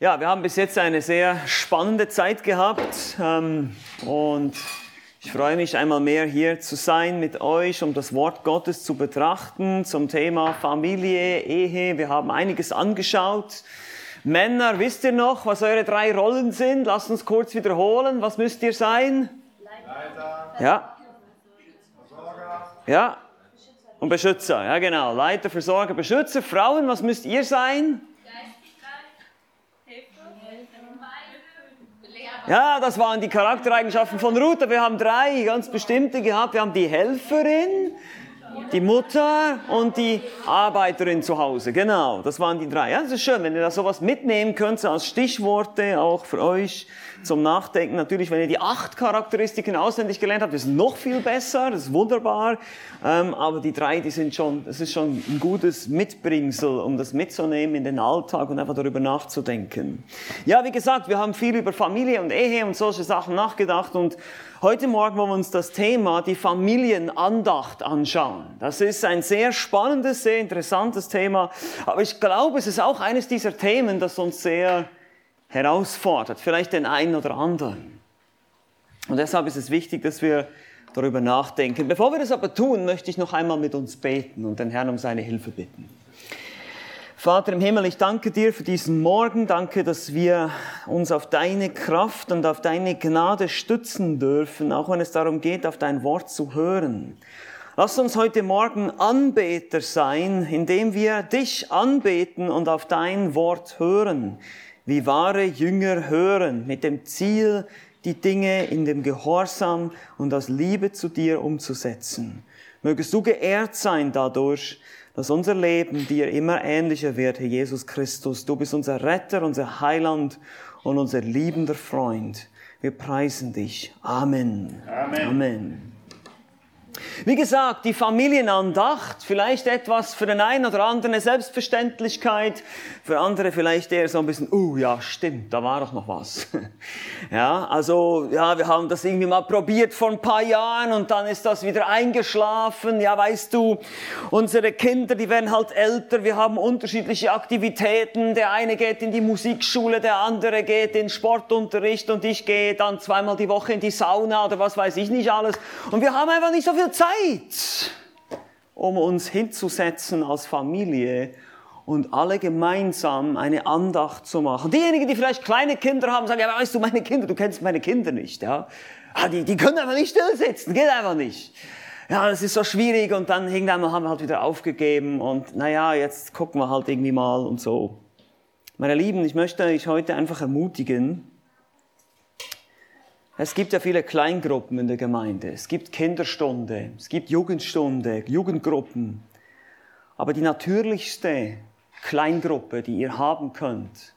Ja, wir haben bis jetzt eine sehr spannende Zeit gehabt ähm, und ich freue mich einmal mehr hier zu sein mit euch, um das Wort Gottes zu betrachten zum Thema Familie, Ehe. Wir haben einiges angeschaut. Männer, wisst ihr noch, was eure drei Rollen sind? Lasst uns kurz wiederholen. Was müsst ihr sein? Leiter. Ja. Versorger. Ja. Und Beschützer. Ja, genau. Leiter, Versorger, Beschützer. Frauen, was müsst ihr sein? Ja, das waren die Charaktereigenschaften von Ruth. Wir haben drei ganz bestimmte gehabt. Wir haben die Helferin, die Mutter und die Arbeiterin zu Hause. Genau, das waren die drei. Ja, das ist schön, wenn ihr da sowas mitnehmen könnt, als Stichworte auch für euch zum Nachdenken. Natürlich, wenn ihr die acht Charakteristiken auswendig gelernt habt, ist noch viel besser, das ist wunderbar. Ähm, aber die drei, die sind schon, das ist schon ein gutes Mitbringsel, um das mitzunehmen in den Alltag und einfach darüber nachzudenken. Ja, wie gesagt, wir haben viel über Familie und Ehe und solche Sachen nachgedacht und heute Morgen wollen wir uns das Thema, die Familienandacht anschauen. Das ist ein sehr spannendes, sehr interessantes Thema, aber ich glaube, es ist auch eines dieser Themen, das uns sehr herausfordert, vielleicht den einen oder anderen. Und deshalb ist es wichtig, dass wir darüber nachdenken. Bevor wir das aber tun, möchte ich noch einmal mit uns beten und den Herrn um seine Hilfe bitten. Vater im Himmel, ich danke dir für diesen Morgen. Danke, dass wir uns auf deine Kraft und auf deine Gnade stützen dürfen, auch wenn es darum geht, auf dein Wort zu hören. Lass uns heute Morgen Anbeter sein, indem wir dich anbeten und auf dein Wort hören wie wahre Jünger hören, mit dem Ziel, die Dinge in dem Gehorsam und aus Liebe zu dir umzusetzen. Mögest du geehrt sein dadurch, dass unser Leben dir immer ähnlicher wird, Herr Jesus Christus. Du bist unser Retter, unser Heiland und unser liebender Freund. Wir preisen dich. Amen. Amen. Amen. Wie gesagt, die Familienandacht, vielleicht etwas für den einen oder anderen eine Selbstverständlichkeit, für andere vielleicht eher so ein bisschen, uh, ja, stimmt, da war doch noch was. ja, also, ja, wir haben das irgendwie mal probiert vor ein paar Jahren und dann ist das wieder eingeschlafen. Ja, weißt du, unsere Kinder, die werden halt älter, wir haben unterschiedliche Aktivitäten. Der eine geht in die Musikschule, der andere geht in Sportunterricht und ich gehe dann zweimal die Woche in die Sauna oder was weiß ich nicht alles. Und wir haben einfach nicht so viel Zeit, um uns hinzusetzen als Familie und alle gemeinsam eine Andacht zu machen. Diejenigen, die vielleicht kleine Kinder haben, sagen, ja, weißt du, meine Kinder, du kennst meine Kinder nicht, ja. Ah, die, die können einfach nicht still sitzen, geht einfach nicht. Ja, das ist so schwierig und dann irgendwann haben wir halt wieder aufgegeben und naja, jetzt gucken wir halt irgendwie mal und so. Meine Lieben, ich möchte euch heute einfach ermutigen, es gibt ja viele Kleingruppen in der Gemeinde. Es gibt Kinderstunde, es gibt Jugendstunde, Jugendgruppen. Aber die natürlichste Kleingruppe, die ihr haben könnt,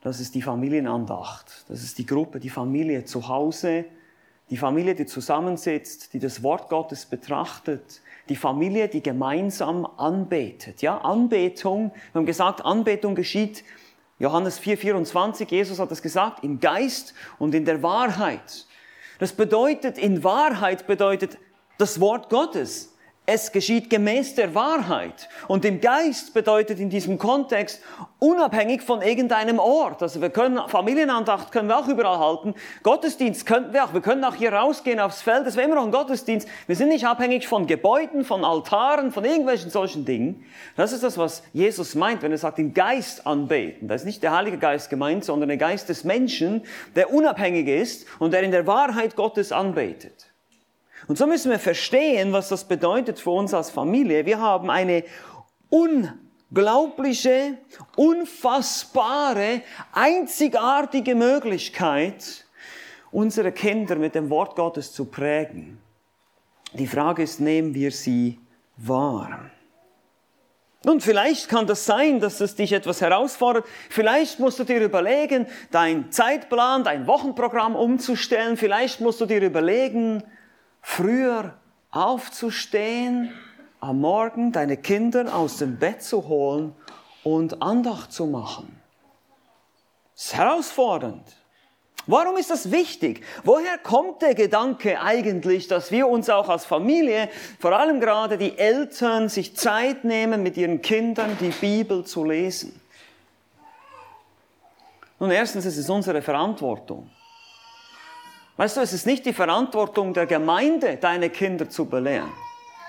das ist die Familienandacht. Das ist die Gruppe, die Familie zu Hause, die Familie, die zusammensitzt, die das Wort Gottes betrachtet, die Familie, die gemeinsam anbetet. Ja, Anbetung, wir haben gesagt, Anbetung geschieht Johannes 4, 24, Jesus hat es gesagt, im Geist und in der Wahrheit. Das bedeutet, in Wahrheit bedeutet das Wort Gottes. Es geschieht gemäß der Wahrheit. Und im Geist bedeutet in diesem Kontext unabhängig von irgendeinem Ort. Also wir können, Familienandacht können wir auch überall halten. Gottesdienst könnten wir auch. Wir können auch hier rausgehen aufs Feld. Das wäre immer noch ein Gottesdienst. Wir sind nicht abhängig von Gebäuden, von Altaren, von irgendwelchen solchen Dingen. Das ist das, was Jesus meint, wenn er sagt, den Geist anbeten. Da ist nicht der Heilige Geist gemeint, sondern der Geist des Menschen, der unabhängig ist und der in der Wahrheit Gottes anbetet. Und so müssen wir verstehen, was das bedeutet für uns als Familie. Wir haben eine unglaubliche, unfassbare, einzigartige Möglichkeit, unsere Kinder mit dem Wort Gottes zu prägen. Die Frage ist, nehmen wir sie wahr? Und vielleicht kann das sein, dass es dich etwas herausfordert. Vielleicht musst du dir überlegen, dein Zeitplan, dein Wochenprogramm umzustellen. Vielleicht musst du dir überlegen, früher aufzustehen, am Morgen deine Kinder aus dem Bett zu holen und Andacht zu machen. Das ist herausfordernd. Warum ist das wichtig? Woher kommt der Gedanke eigentlich, dass wir uns auch als Familie, vor allem gerade die Eltern, sich Zeit nehmen, mit ihren Kindern die Bibel zu lesen? Nun, erstens, es ist unsere Verantwortung. Weißt du, es ist nicht die Verantwortung der Gemeinde, deine Kinder zu belehren.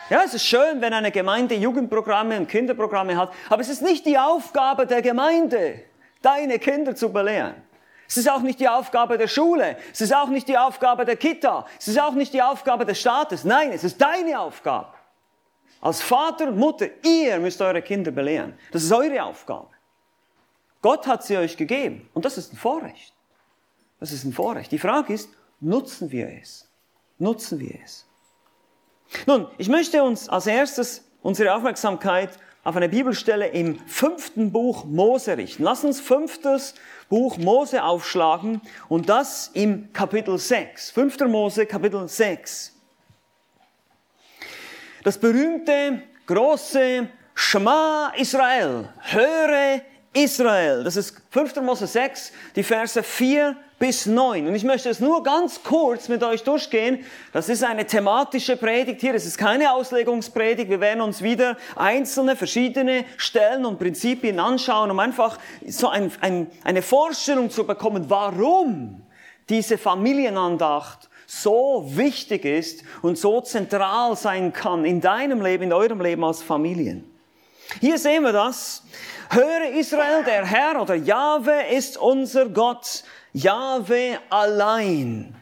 Ja, es ist schön, wenn eine Gemeinde Jugendprogramme und Kinderprogramme hat, aber es ist nicht die Aufgabe der Gemeinde, deine Kinder zu belehren. Es ist auch nicht die Aufgabe der Schule, es ist auch nicht die Aufgabe der Kita, es ist auch nicht die Aufgabe des Staates. Nein, es ist deine Aufgabe. Als Vater und Mutter, ihr müsst eure Kinder belehren. Das ist eure Aufgabe. Gott hat sie euch gegeben und das ist ein Vorrecht. Das ist ein Vorrecht. Die Frage ist, nutzen wir es? Nutzen wir es? Nun, ich möchte uns als erstes unsere Aufmerksamkeit auf eine Bibelstelle im fünften Buch Mose richten. Lass uns fünftes Buch Mose aufschlagen und das im Kapitel 6. Fünfter Mose, Kapitel 6. Das berühmte, große Shema Israel. Höre Israel. Das ist 5. Mose 6, die Verse 4 bis 9. Und ich möchte es nur ganz kurz mit euch durchgehen. Das ist eine thematische Predigt hier. Es ist keine Auslegungspredigt. Wir werden uns wieder einzelne, verschiedene Stellen und Prinzipien anschauen, um einfach so ein, ein, eine Vorstellung zu bekommen, warum diese Familienandacht so wichtig ist und so zentral sein kann in deinem Leben, in eurem Leben als Familien. Hier sehen wir das. Höre Israel, der Herr oder Jahwe ist unser Gott. Jahwe allein.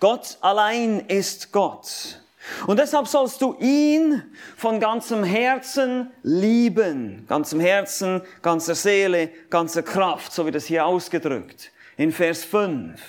Gott allein ist Gott. Und deshalb sollst du ihn von ganzem Herzen lieben. Ganzem Herzen, ganzer Seele, ganzer Kraft, so wird es hier ausgedrückt. In Vers 5.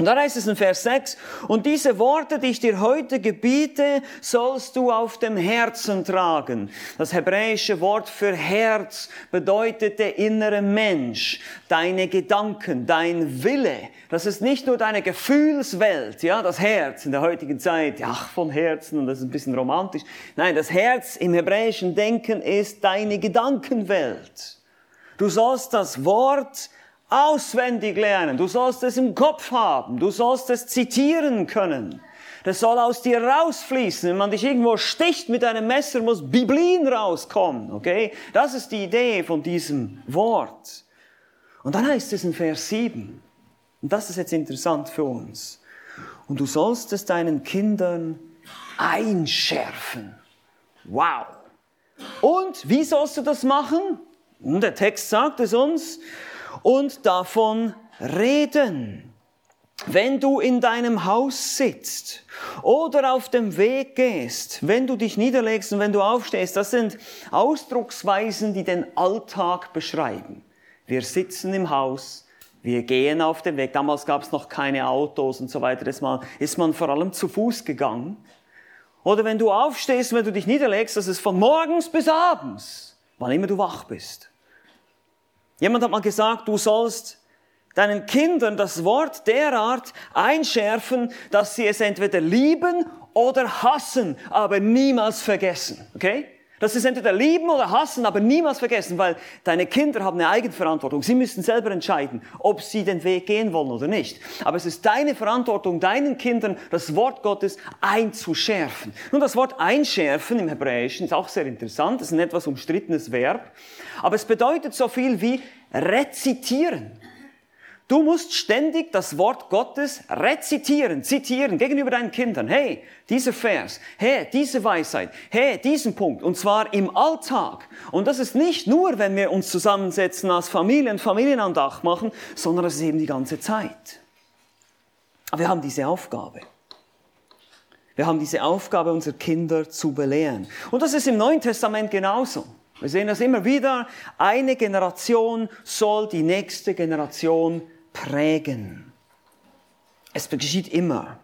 Und da heißt es in Vers 6, und diese Worte, die ich dir heute gebiete, sollst du auf dem Herzen tragen. Das hebräische Wort für Herz bedeutet der innere Mensch, deine Gedanken, dein Wille. Das ist nicht nur deine Gefühlswelt, ja, das Herz in der heutigen Zeit, ach, von Herzen, und das ist ein bisschen romantisch. Nein, das Herz im hebräischen Denken ist deine Gedankenwelt. Du sollst das Wort auswendig lernen. Du sollst es im Kopf haben. Du sollst es zitieren können. Das soll aus dir rausfließen. Wenn man dich irgendwo sticht mit einem Messer, muss Biblin rauskommen. Okay? Das ist die Idee von diesem Wort. Und dann heißt es in Vers 7. Und das ist jetzt interessant für uns. Und du sollst es deinen Kindern einschärfen. Wow. Und wie sollst du das machen? Und der Text sagt es uns und davon reden. Wenn du in deinem Haus sitzt oder auf dem Weg gehst, wenn du dich niederlegst und wenn du aufstehst, das sind Ausdrucksweisen, die den Alltag beschreiben. Wir sitzen im Haus, wir gehen auf den Weg. Damals gab es noch keine Autos und so weiter. Ist man, ist man vor allem zu Fuß gegangen. Oder wenn du aufstehst, wenn du dich niederlegst, das ist von morgens bis abends, wann immer du wach bist. Jemand hat mal gesagt, du sollst deinen Kindern das Wort derart einschärfen, dass sie es entweder lieben oder hassen, aber niemals vergessen. Okay? Sie es entweder lieben oder hassen, aber niemals vergessen, weil deine Kinder haben eine Eigenverantwortung. Sie müssen selber entscheiden, ob sie den Weg gehen wollen oder nicht. Aber es ist deine Verantwortung, deinen Kindern das Wort Gottes einzuschärfen. Nun, das Wort einschärfen im Hebräischen ist auch sehr interessant. Das ist ein etwas umstrittenes Verb. Aber es bedeutet so viel wie rezitieren. Du musst ständig das Wort Gottes rezitieren, zitieren gegenüber deinen Kindern. Hey, dieser Vers, hey, diese Weisheit, hey, diesen Punkt. Und zwar im Alltag. Und das ist nicht nur, wenn wir uns zusammensetzen als Familie und Familienandacht machen, sondern das ist eben die ganze Zeit. Aber wir haben diese Aufgabe. Wir haben diese Aufgabe, unsere Kinder zu belehren. Und das ist im Neuen Testament genauso. Wir sehen das immer wieder. Eine Generation soll die nächste Generation prägen. Es geschieht immer.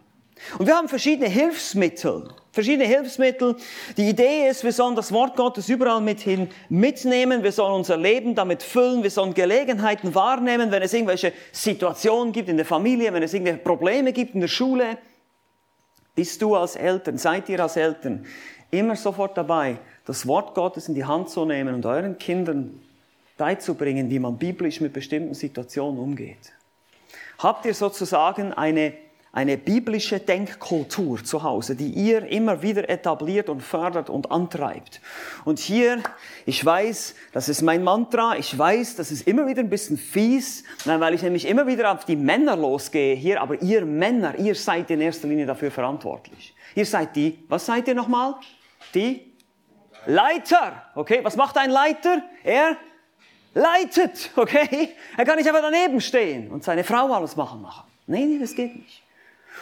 Und wir haben verschiedene Hilfsmittel. Verschiedene Hilfsmittel. Die Idee ist, wir sollen das Wort Gottes überall mithin mitnehmen. Wir sollen unser Leben damit füllen. Wir sollen Gelegenheiten wahrnehmen, wenn es irgendwelche Situationen gibt in der Familie, wenn es irgendwelche Probleme gibt in der Schule. Bist du als Eltern, seid ihr als Eltern immer sofort dabei, das Wort Gottes in die Hand zu nehmen und euren Kindern beizubringen, wie man biblisch mit bestimmten Situationen umgeht. Habt ihr sozusagen eine, eine biblische Denkkultur zu Hause, die ihr immer wieder etabliert und fördert und antreibt. Und hier, ich weiß, das ist mein Mantra, ich weiß, das ist immer wieder ein bisschen fies, weil ich nämlich immer wieder auf die Männer losgehe hier, aber ihr Männer, ihr seid in erster Linie dafür verantwortlich. Ihr seid die, was seid ihr nochmal? Die Leiter. Okay, was macht ein Leiter? Er leitet, okay? Er kann nicht einfach daneben stehen und seine Frau alles machen machen. Nee, nee, das geht nicht.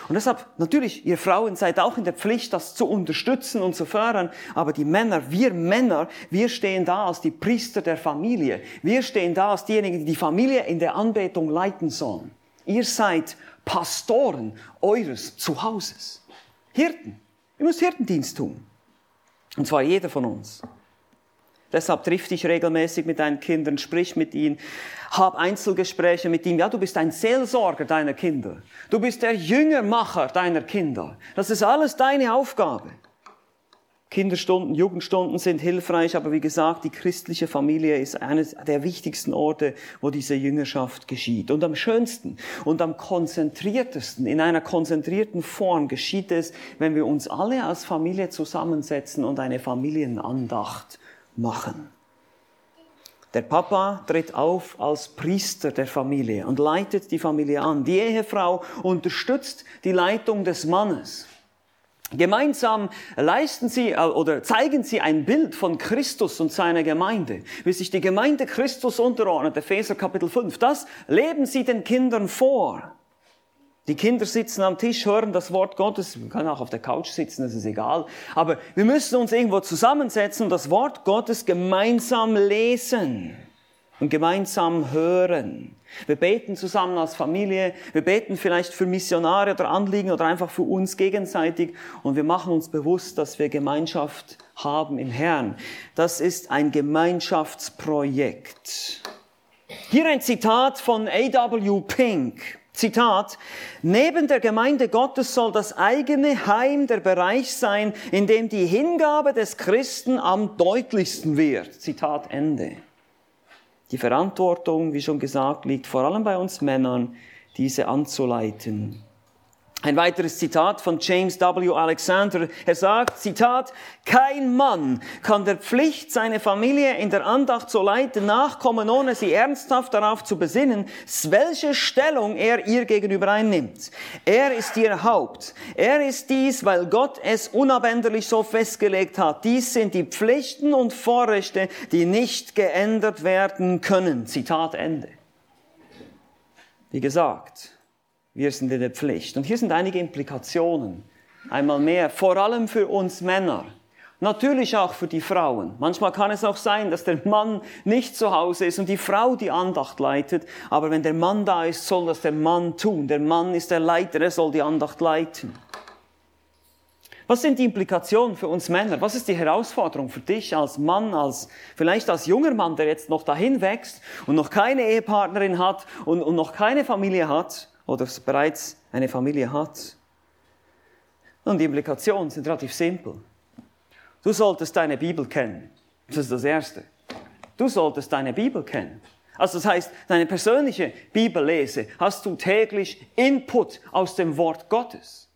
Und deshalb, natürlich, ihr Frauen seid auch in der Pflicht, das zu unterstützen und zu fördern, aber die Männer, wir Männer, wir stehen da als die Priester der Familie. Wir stehen da als diejenigen, die die Familie in der Anbetung leiten sollen. Ihr seid Pastoren eures Zuhauses. Hirten. Ihr müsst Hirtendienst tun. Und zwar jeder von uns. Deshalb triff dich regelmäßig mit deinen Kindern, sprich mit ihnen, hab Einzelgespräche mit ihnen. Ja, du bist ein Seelsorger deiner Kinder. Du bist der Jüngermacher deiner Kinder. Das ist alles deine Aufgabe. Kinderstunden, Jugendstunden sind hilfreich, aber wie gesagt, die christliche Familie ist eines der wichtigsten Orte, wo diese Jüngerschaft geschieht. Und am schönsten und am konzentriertesten, in einer konzentrierten Form geschieht es, wenn wir uns alle als Familie zusammensetzen und eine Familienandacht machen. Der Papa tritt auf als Priester der Familie und leitet die Familie an. Die Ehefrau unterstützt die Leitung des Mannes. Gemeinsam leisten sie äh, oder zeigen sie ein Bild von Christus und seiner Gemeinde, wie sich die Gemeinde Christus unterordnet, Epheser Kapitel 5. Das leben sie den Kindern vor. Die Kinder sitzen am Tisch, hören das Wort Gottes. Man kann auch auf der Couch sitzen, das ist egal. Aber wir müssen uns irgendwo zusammensetzen und das Wort Gottes gemeinsam lesen und gemeinsam hören. Wir beten zusammen als Familie, wir beten vielleicht für Missionare oder Anliegen oder einfach für uns gegenseitig und wir machen uns bewusst, dass wir Gemeinschaft haben im Herrn. Das ist ein Gemeinschaftsprojekt. Hier ein Zitat von A.W. Pink. Zitat, neben der Gemeinde Gottes soll das eigene Heim der Bereich sein, in dem die Hingabe des Christen am deutlichsten wird. Zitat Ende. Die Verantwortung, wie schon gesagt, liegt vor allem bei uns Männern, diese anzuleiten. Ein weiteres Zitat von James W. Alexander. Er sagt, Zitat, kein Mann kann der Pflicht, seine Familie in der Andacht zu leiten, nachkommen, ohne sie ernsthaft darauf zu besinnen, welche Stellung er ihr gegenüber einnimmt. Er ist ihr Haupt. Er ist dies, weil Gott es unabänderlich so festgelegt hat. Dies sind die Pflichten und Vorrechte, die nicht geändert werden können. Zitat Ende. Wie gesagt, wir sind in der Pflicht. Und hier sind einige Implikationen. Einmal mehr, vor allem für uns Männer. Natürlich auch für die Frauen. Manchmal kann es auch sein, dass der Mann nicht zu Hause ist und die Frau die Andacht leitet. Aber wenn der Mann da ist, soll das der Mann tun. Der Mann ist der Leiter, er soll die Andacht leiten. Was sind die Implikationen für uns Männer? Was ist die Herausforderung für dich als Mann, als vielleicht als junger Mann, der jetzt noch dahin wächst und noch keine Ehepartnerin hat und, und noch keine Familie hat? Oder bereits eine Familie hat. Und die Implikationen sind relativ simpel. Du solltest deine Bibel kennen. Das ist das Erste. Du solltest deine Bibel kennen. Also das heißt, deine persönliche Bibellese hast du täglich Input aus dem Wort Gottes.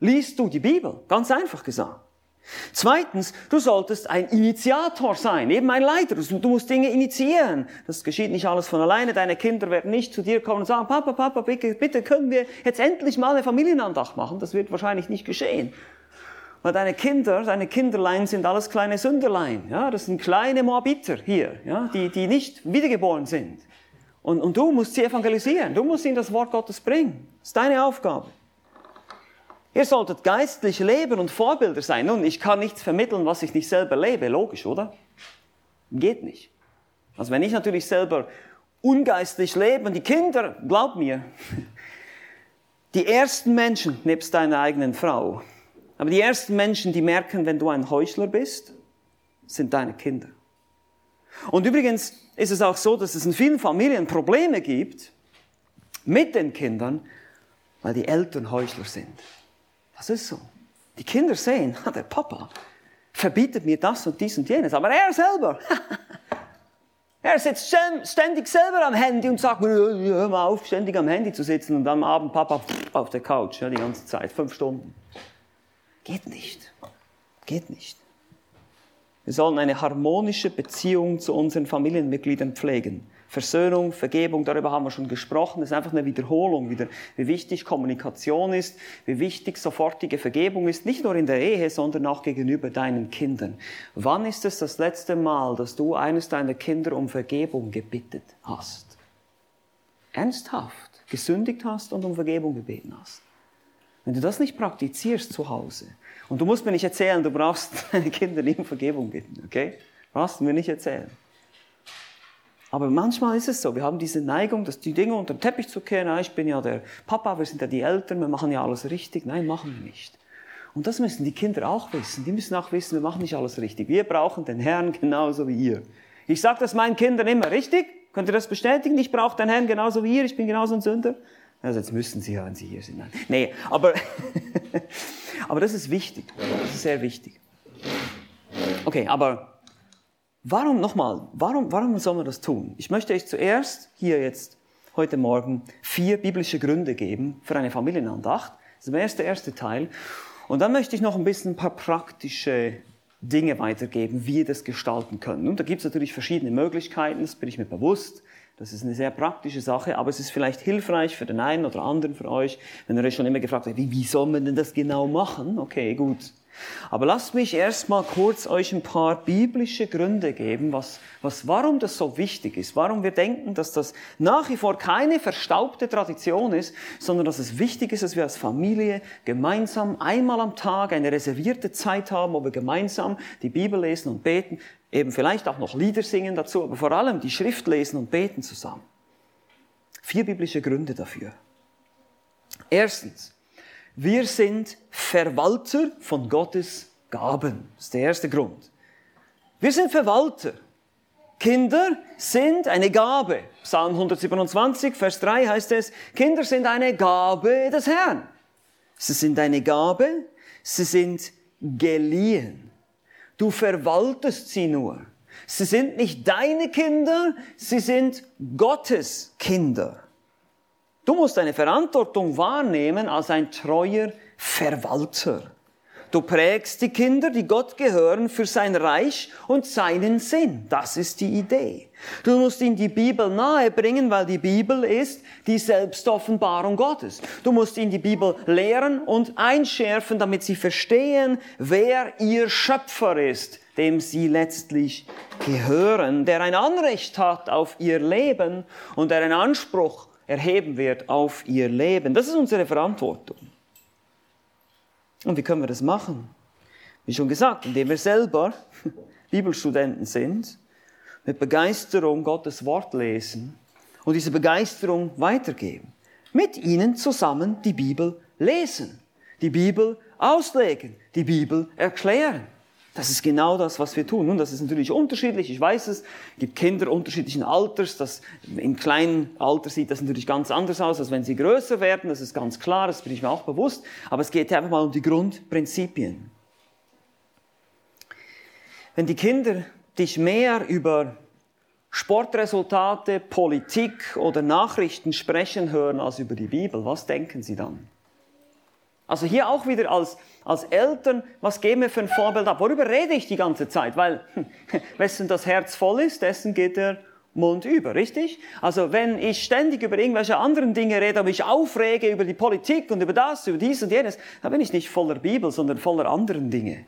Liest du die Bibel? Ganz einfach gesagt. Zweitens, du solltest ein Initiator sein, eben ein Leiter. Du musst Dinge initiieren. Das geschieht nicht alles von alleine. Deine Kinder werden nicht zu dir kommen und sagen, Papa, Papa, bitte, bitte können wir jetzt endlich mal eine Familienandacht machen. Das wird wahrscheinlich nicht geschehen. Weil deine Kinder, deine Kinderlein sind alles kleine Sünderlein. Ja, das sind kleine Moabiter hier, ja, die, die nicht wiedergeboren sind. Und, und du musst sie evangelisieren. Du musst ihnen das Wort Gottes bringen. Das ist deine Aufgabe. Ihr solltet geistlich leben und Vorbilder sein. Nun, ich kann nichts vermitteln, was ich nicht selber lebe. Logisch, oder? Geht nicht. Also wenn ich natürlich selber ungeistlich lebe und die Kinder, glaub mir, die ersten Menschen, nebst deiner eigenen Frau, aber die ersten Menschen, die merken, wenn du ein Heuchler bist, sind deine Kinder. Und übrigens ist es auch so, dass es in vielen Familien Probleme gibt mit den Kindern, weil die Eltern Heuchler sind. Das ist so. Die Kinder sehen, der Papa verbietet mir das und dies und jenes, aber er selber, Er sitzt ständig selber am Handy und sagt, hör mal auf, ständig am Handy zu sitzen und am Abend Papa auf der Couch, die ganze Zeit, fünf Stunden. Geht nicht. Geht nicht. Wir sollen eine harmonische Beziehung zu unseren Familienmitgliedern pflegen. Versöhnung, Vergebung, darüber haben wir schon gesprochen. Das ist einfach eine Wiederholung wieder, wie wichtig Kommunikation ist, wie wichtig sofortige Vergebung ist, nicht nur in der Ehe, sondern auch gegenüber deinen Kindern. Wann ist es das letzte Mal, dass du eines deiner Kinder um Vergebung gebittet hast? Ernsthaft gesündigt hast und um Vergebung gebeten hast? Wenn du das nicht praktizierst zu Hause, und du musst mir nicht erzählen, du brauchst deine Kinder nicht um Vergebung bitten, okay? Brauchst du mir nicht erzählen. Aber manchmal ist es so, wir haben diese Neigung, dass die Dinge unter den Teppich zu kehren, ah, ich bin ja der Papa, wir sind ja die Eltern, wir machen ja alles richtig. Nein, machen wir nicht. Und das müssen die Kinder auch wissen. Die müssen auch wissen, wir machen nicht alles richtig. Wir brauchen den Herrn genauso wie ihr. Ich sage das meinen Kindern immer, richtig? Könnt ihr das bestätigen? Ich brauche den Herrn genauso wie ihr, ich bin genauso ein Sünder. Also jetzt müssen sie ja, wenn sie hier sind. Nein, nee, aber, aber das ist wichtig. Das ist sehr wichtig. Okay, aber warum nochmal, warum, warum soll man das tun? Ich möchte euch zuerst hier jetzt heute Morgen vier biblische Gründe geben für eine Familienandacht. Das ist der erste Teil. Und dann möchte ich noch ein bisschen ein paar praktische Dinge weitergeben, wie ihr das gestalten könnt. Und da gibt es natürlich verschiedene Möglichkeiten, das bin ich mir bewusst. Das ist eine sehr praktische Sache, aber es ist vielleicht hilfreich für den einen oder anderen von euch, wenn ihr euch schon immer gefragt habt, wie, wie soll man denn das genau machen? Okay, gut. Aber lasst mich erstmal kurz euch ein paar biblische Gründe geben, was, was, warum das so wichtig ist, warum wir denken, dass das nach wie vor keine verstaubte Tradition ist, sondern dass es wichtig ist, dass wir als Familie gemeinsam einmal am Tag eine reservierte Zeit haben, wo wir gemeinsam die Bibel lesen und beten, eben vielleicht auch noch Lieder singen dazu, aber vor allem die Schrift lesen und beten zusammen. Vier biblische Gründe dafür. Erstens, wir sind Verwalter von Gottes Gaben. Das ist der erste Grund. Wir sind Verwalter. Kinder sind eine Gabe. Psalm 127, Vers 3 heißt es, Kinder sind eine Gabe des Herrn. Sie sind eine Gabe, sie sind geliehen. Du verwaltest sie nur. Sie sind nicht deine Kinder, sie sind Gottes Kinder. Du musst deine Verantwortung wahrnehmen als ein treuer Verwalter. Du prägst die Kinder, die Gott gehören, für sein Reich und seinen Sinn. Das ist die Idee. Du musst ihnen die Bibel nahebringen, weil die Bibel ist die Selbstoffenbarung Gottes. Du musst ihnen die Bibel lehren und einschärfen, damit sie verstehen, wer ihr Schöpfer ist, dem sie letztlich gehören, der ein Anrecht hat auf ihr Leben und der einen Anspruch erheben wird auf ihr Leben. Das ist unsere Verantwortung. Und wie können wir das machen? Wie schon gesagt, indem wir selber Bibelstudenten sind, mit Begeisterung Gottes Wort lesen und diese Begeisterung weitergeben. Mit ihnen zusammen die Bibel lesen, die Bibel auslegen, die Bibel erklären. Das ist genau das, was wir tun. Nun, das ist natürlich unterschiedlich. Ich weiß es. Es gibt Kinder unterschiedlichen Alters. Das, Im kleinen Alter sieht das natürlich ganz anders aus, als wenn sie größer werden. Das ist ganz klar. Das bin ich mir auch bewusst. Aber es geht einfach mal um die Grundprinzipien. Wenn die Kinder dich mehr über Sportresultate, Politik oder Nachrichten sprechen hören als über die Bibel, was denken sie dann? Also hier auch wieder als, als Eltern, was geben wir für ein Vorbild ab? Worüber rede ich die ganze Zeit? Weil, wessen das Herz voll ist, dessen geht der Mund über, richtig? Also wenn ich ständig über irgendwelche anderen Dinge rede, aber ich aufrege über die Politik und über das, über dies und jenes, dann bin ich nicht voller Bibel, sondern voller anderen Dinge.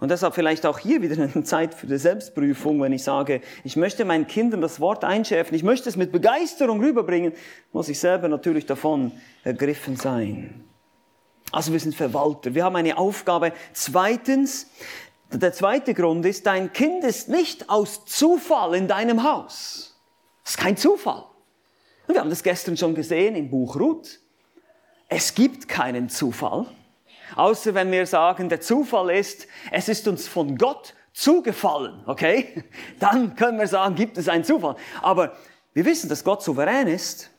Und deshalb vielleicht auch hier wieder eine Zeit für die Selbstprüfung, wenn ich sage, ich möchte meinen Kindern das Wort einschärfen, ich möchte es mit Begeisterung rüberbringen, muss ich selber natürlich davon ergriffen sein. Also wir sind Verwalter, wir haben eine Aufgabe. Zweitens, der zweite Grund ist, dein Kind ist nicht aus Zufall in deinem Haus. Das ist kein Zufall. Und wir haben das gestern schon gesehen im Buch Ruth. Es gibt keinen Zufall, außer wenn wir sagen, der Zufall ist, es ist uns von Gott zugefallen, okay? Dann können wir sagen, gibt es einen Zufall. Aber wir wissen, dass Gott souverän ist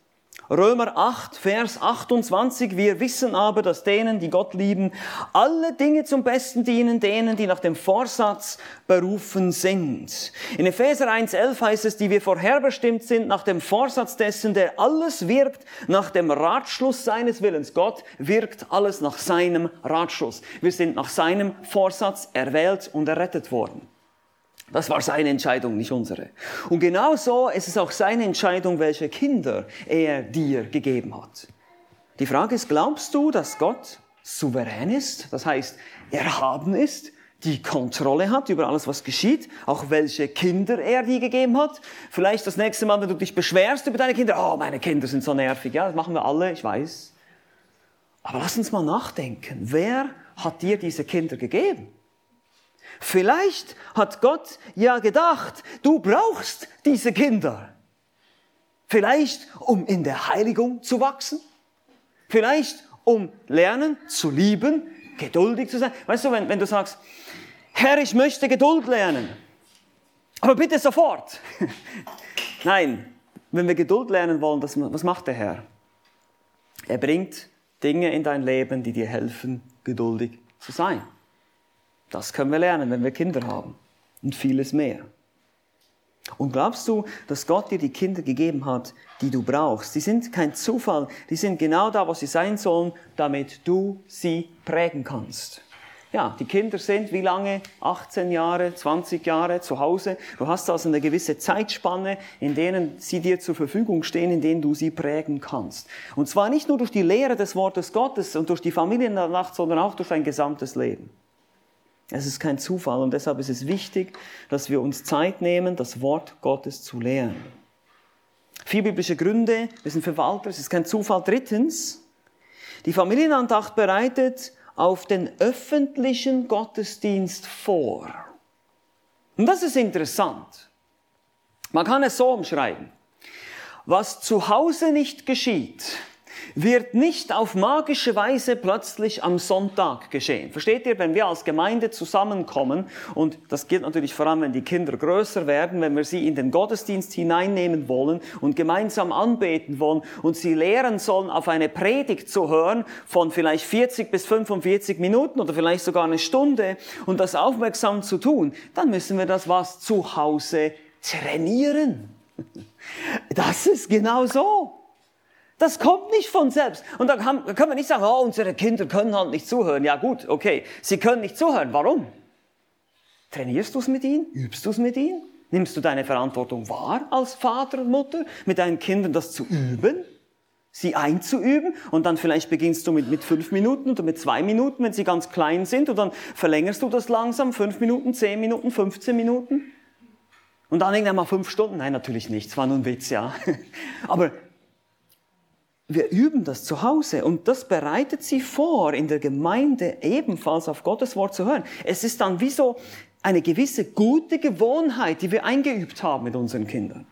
Römer 8, Vers 28. Wir wissen aber, dass denen, die Gott lieben, alle Dinge zum Besten dienen, denen, die nach dem Vorsatz berufen sind. In Epheser 1, 11 heißt es, die wir vorherbestimmt sind nach dem Vorsatz dessen, der alles wirkt nach dem Ratschluss seines Willens. Gott wirkt alles nach seinem Ratschluss. Wir sind nach seinem Vorsatz erwählt und errettet worden. Das war seine Entscheidung, nicht unsere. Und genauso ist es auch seine Entscheidung, welche Kinder er dir gegeben hat. Die Frage ist, glaubst du, dass Gott souverän ist? Das heißt, erhaben ist, die Kontrolle hat über alles, was geschieht, auch welche Kinder er dir gegeben hat. Vielleicht das nächste Mal, wenn du dich beschwerst über deine Kinder, oh, meine Kinder sind so nervig. Ja, das machen wir alle, ich weiß. Aber lass uns mal nachdenken. Wer hat dir diese Kinder gegeben? Vielleicht hat Gott ja gedacht, du brauchst diese Kinder. Vielleicht, um in der Heiligung zu wachsen. Vielleicht, um lernen zu lieben, geduldig zu sein. Weißt du, wenn, wenn du sagst, Herr, ich möchte Geduld lernen, aber bitte sofort. Nein, wenn wir Geduld lernen wollen, das, was macht der Herr? Er bringt Dinge in dein Leben, die dir helfen, geduldig zu sein. Das können wir lernen, wenn wir Kinder haben. Und vieles mehr. Und glaubst du, dass Gott dir die Kinder gegeben hat, die du brauchst? Die sind kein Zufall, die sind genau da, wo sie sein sollen, damit du sie prägen kannst. Ja, die Kinder sind wie lange? 18 Jahre, 20 Jahre zu Hause. Du hast also eine gewisse Zeitspanne, in denen sie dir zur Verfügung stehen, in denen du sie prägen kannst. Und zwar nicht nur durch die Lehre des Wortes Gottes und durch die Familiennacht, sondern auch durch dein gesamtes Leben. Es ist kein Zufall und deshalb ist es wichtig, dass wir uns Zeit nehmen, das Wort Gottes zu lehren. Vier biblische Gründe, wir sind Verwalter, es ist kein Zufall. Drittens, die Familienandacht bereitet auf den öffentlichen Gottesdienst vor. Und das ist interessant. Man kann es so umschreiben. Was zu Hause nicht geschieht, wird nicht auf magische Weise plötzlich am Sonntag geschehen. Versteht ihr, wenn wir als Gemeinde zusammenkommen, und das gilt natürlich vor allem, wenn die Kinder größer werden, wenn wir sie in den Gottesdienst hineinnehmen wollen und gemeinsam anbeten wollen und sie lehren sollen, auf eine Predigt zu hören von vielleicht 40 bis 45 Minuten oder vielleicht sogar eine Stunde und das aufmerksam zu tun, dann müssen wir das was zu Hause trainieren. Das ist genau so. Das kommt nicht von selbst. Und da können wir nicht sagen, oh, unsere Kinder können halt nicht zuhören. Ja gut, okay, sie können nicht zuhören. Warum? Trainierst du es mit ihnen? Übst du es mit ihnen? Nimmst du deine Verantwortung wahr als Vater und Mutter, mit deinen Kindern das zu üben? Sie einzuüben und dann vielleicht beginnst du mit, mit fünf Minuten oder mit zwei Minuten, wenn sie ganz klein sind und dann verlängerst du das langsam, fünf Minuten, zehn Minuten, 15 Minuten und dann irgendwann mal fünf Stunden. Nein, natürlich nicht, es war nur ein Witz, ja. Aber wir üben das zu Hause und das bereitet sie vor, in der Gemeinde ebenfalls auf Gottes Wort zu hören. Es ist dann wie so eine gewisse gute Gewohnheit, die wir eingeübt haben mit unseren Kindern.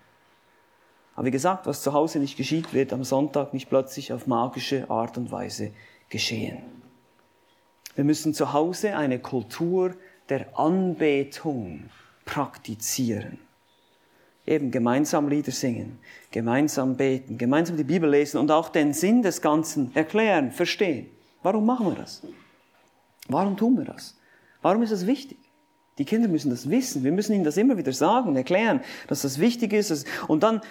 Aber wie gesagt, was zu Hause nicht geschieht, wird am Sonntag nicht plötzlich auf magische Art und Weise geschehen. Wir müssen zu Hause eine Kultur der Anbetung praktizieren eben gemeinsam Lieder singen, gemeinsam beten, gemeinsam die Bibel lesen und auch den Sinn des Ganzen erklären, verstehen. Warum machen wir das? Warum tun wir das? Warum ist das wichtig? Die Kinder müssen das wissen. Wir müssen ihnen das immer wieder sagen erklären, dass das wichtig ist. Und dann,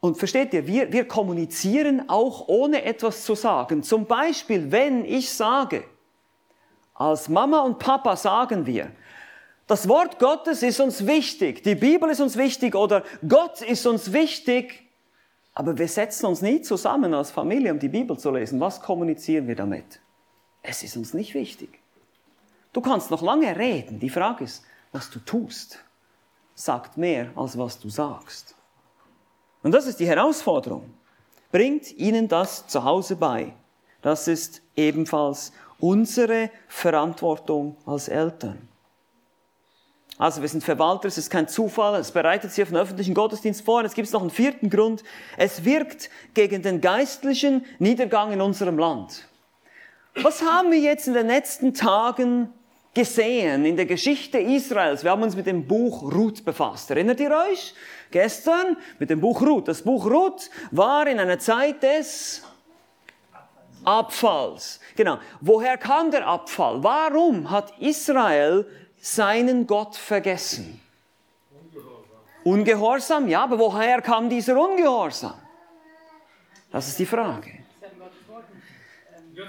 und versteht ihr, wir, wir kommunizieren auch ohne etwas zu sagen. Zum Beispiel, wenn ich sage, als Mama und Papa sagen wir, das Wort Gottes ist uns wichtig, die Bibel ist uns wichtig oder Gott ist uns wichtig, aber wir setzen uns nie zusammen als Familie, um die Bibel zu lesen. Was kommunizieren wir damit? Es ist uns nicht wichtig. Du kannst noch lange reden. Die Frage ist, was du tust, sagt mehr, als was du sagst. Und das ist die Herausforderung. Bringt ihnen das zu Hause bei. Das ist ebenfalls unsere Verantwortung als Eltern. Also wir sind Verwalter, es ist kein Zufall, es bereitet sich auf den öffentlichen Gottesdienst vor. Es gibt noch einen vierten Grund. Es wirkt gegen den geistlichen Niedergang in unserem Land. Was haben wir jetzt in den letzten Tagen gesehen in der Geschichte Israels. Wir haben uns mit dem Buch Ruth befasst. Erinnert ihr euch? Gestern mit dem Buch Ruth. Das Buch Ruth war in einer Zeit des Abfalls. Genau. Woher kam der Abfall? Warum hat Israel seinen Gott vergessen? Ungehorsam, ja, aber woher kam dieser Ungehorsam? Das ist die Frage.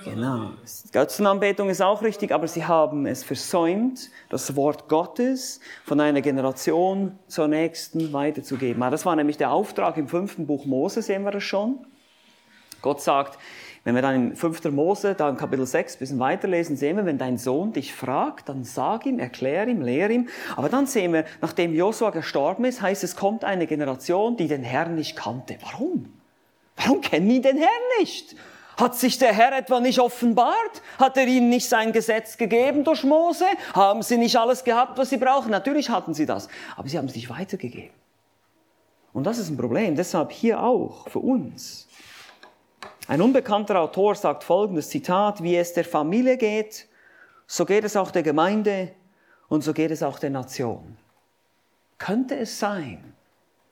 Genau. Götzenanbetung ist auch richtig, aber sie haben es versäumt, das Wort Gottes von einer Generation zur nächsten weiterzugeben. Das war nämlich der Auftrag im fünften Buch Mose, sehen wir das schon. Gott sagt, wenn wir dann in 5. Mose, da im Kapitel 6 ein bisschen weiterlesen, sehen wir, wenn dein Sohn dich fragt, dann sag ihm, erklär ihm, lehr ihm. Aber dann sehen wir, nachdem Josua gestorben ist, heißt es, kommt eine Generation, die den Herrn nicht kannte. Warum? Warum kennen die den Herrn nicht? Hat sich der Herr etwa nicht offenbart? Hat er ihnen nicht sein Gesetz gegeben durch Mose? Haben sie nicht alles gehabt, was sie brauchen? Natürlich hatten sie das, aber sie haben es nicht weitergegeben. Und das ist ein Problem, deshalb hier auch für uns. Ein unbekannter Autor sagt folgendes Zitat, wie es der Familie geht, so geht es auch der Gemeinde und so geht es auch der Nation. Könnte es sein,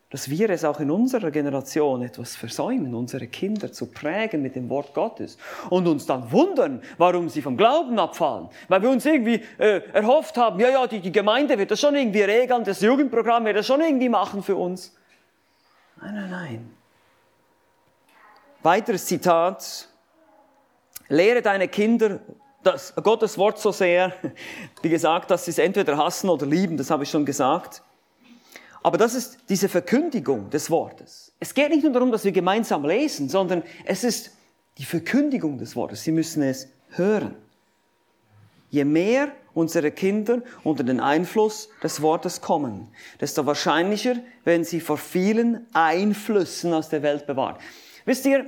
dass wir es auch in unserer Generation etwas versäumen, unsere Kinder zu prägen mit dem Wort Gottes und uns dann wundern, warum sie vom Glauben abfallen, weil wir uns irgendwie äh, erhofft haben, ja, ja, die, die Gemeinde wird das schon irgendwie regeln, das Jugendprogramm wird das schon irgendwie machen für uns. Nein, nein, nein. Weiteres Zitat. Lehre deine Kinder das, Gottes Wort so sehr, wie gesagt, dass sie es entweder hassen oder lieben, das habe ich schon gesagt. Aber das ist diese Verkündigung des Wortes. Es geht nicht nur darum, dass wir gemeinsam lesen, sondern es ist die Verkündigung des Wortes. Sie müssen es hören. Je mehr unsere Kinder unter den Einfluss des Wortes kommen, desto wahrscheinlicher werden sie vor vielen Einflüssen aus der Welt bewahrt. Wisst ihr,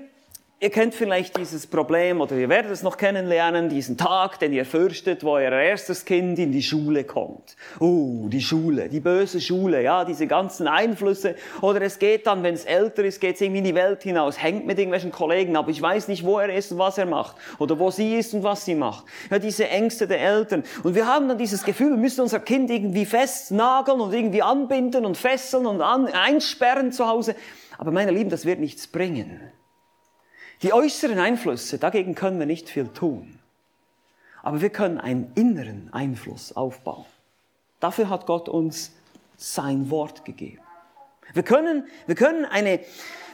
Ihr kennt vielleicht dieses Problem oder ihr werdet es noch kennenlernen, diesen Tag, den ihr fürchtet, wo euer erstes Kind in die Schule kommt. Oh, die Schule, die böse Schule, ja, diese ganzen Einflüsse. Oder es geht dann, wenn es älter ist, geht es irgendwie in die Welt hinaus, hängt mit irgendwelchen Kollegen ab. Ich weiß nicht, wo er ist und was er macht. Oder wo sie ist und was sie macht. Ja, diese Ängste der Eltern. Und wir haben dann dieses Gefühl, wir müssen unser Kind irgendwie festnageln und irgendwie anbinden und fesseln und an, einsperren zu Hause. Aber meine Lieben, das wird nichts bringen. Die äußeren Einflüsse, dagegen können wir nicht viel tun. Aber wir können einen inneren Einfluss aufbauen. Dafür hat Gott uns sein Wort gegeben. Wir können, wir können eine,